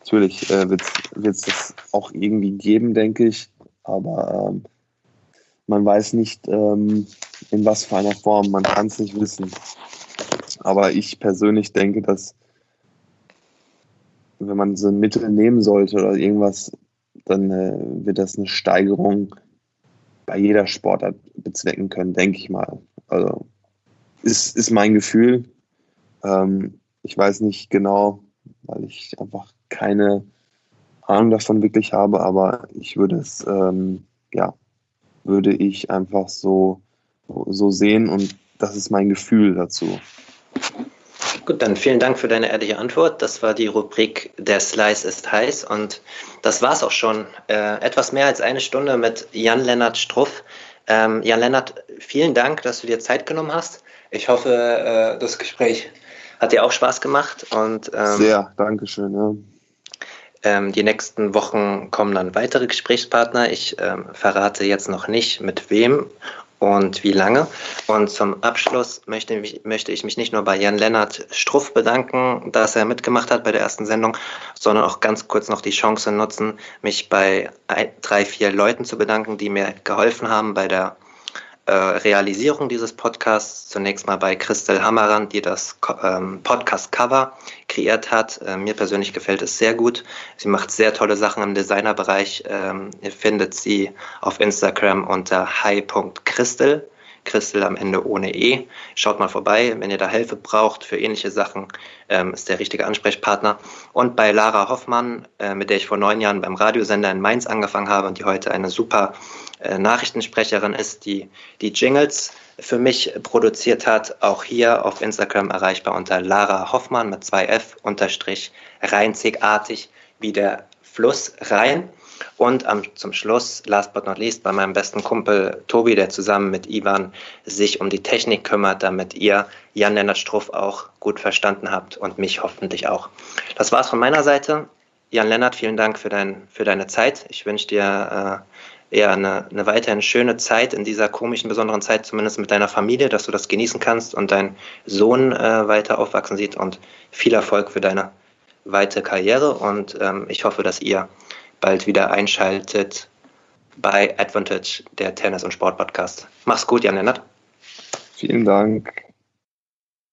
natürlich äh, wird es das auch irgendwie geben, denke ich. Aber ähm, man weiß nicht, ähm, in was für einer Form. Man kann es nicht wissen. Aber ich persönlich denke, dass wenn man so ein Mittel nehmen sollte oder irgendwas, dann äh, wird das eine Steigerung bei jeder Sportart bezwecken können, denke ich mal. Also ist, ist mein Gefühl. Ähm, ich weiß nicht genau, weil ich einfach keine Ahnung davon wirklich habe, aber ich würde es, ähm, ja, würde ich einfach so, so sehen und das ist mein Gefühl dazu. Gut, dann vielen Dank für deine ehrliche Antwort. Das war die Rubrik Der Slice ist heiß und das war es auch schon. Äh, etwas mehr als eine Stunde mit Jan-Lennart Struff. Ähm, Jan-Lennart, vielen Dank, dass du dir Zeit genommen hast. Ich hoffe, äh, das Gespräch hat dir auch Spaß gemacht. Und, ähm, Sehr, Dankeschön. Ja. Ähm, die nächsten Wochen kommen dann weitere Gesprächspartner. Ich ähm, verrate jetzt noch nicht, mit wem und wie lange. Und zum Abschluss möchte, möchte ich mich nicht nur bei Jan Lennart Struff bedanken, dass er mitgemacht hat bei der ersten Sendung, sondern auch ganz kurz noch die Chance nutzen, mich bei drei, vier Leuten zu bedanken, die mir geholfen haben bei der äh, Realisierung dieses Podcasts. Zunächst mal bei Christel Hammerand, die das ähm, Podcast-Cover kreiert hat. Äh, mir persönlich gefällt es sehr gut. Sie macht sehr tolle Sachen im Designerbereich. Ähm, ihr findet sie auf Instagram unter hi.christel. Christel am Ende ohne E. Schaut mal vorbei, wenn ihr da Hilfe braucht für ähnliche Sachen, ähm, ist der richtige Ansprechpartner. Und bei Lara Hoffmann, äh, mit der ich vor neun Jahren beim Radiosender in Mainz angefangen habe und die heute eine super Nachrichtensprecherin ist, die die Jingles für mich produziert hat. Auch hier auf Instagram erreichbar unter Lara Hoffmann mit 2F unterstrich reinzigartig wie der Fluss Rhein. Und am, zum Schluss, last but not least, bei meinem besten Kumpel Tobi, der zusammen mit Ivan sich um die Technik kümmert, damit ihr Jan-Lennart Struff auch gut verstanden habt und mich hoffentlich auch. Das war's von meiner Seite. Jan-Lennart, vielen Dank für, dein, für deine Zeit. Ich wünsche dir äh, ja, eine, eine weiterhin schöne Zeit in dieser komischen, besonderen Zeit, zumindest mit deiner Familie, dass du das genießen kannst und dein Sohn äh, weiter aufwachsen sieht und viel Erfolg für deine weitere Karriere und ähm, ich hoffe, dass ihr bald wieder einschaltet bei Advantage, der Tennis- und Sport-Podcast. Mach's gut, Jan Lennart. Vielen Dank.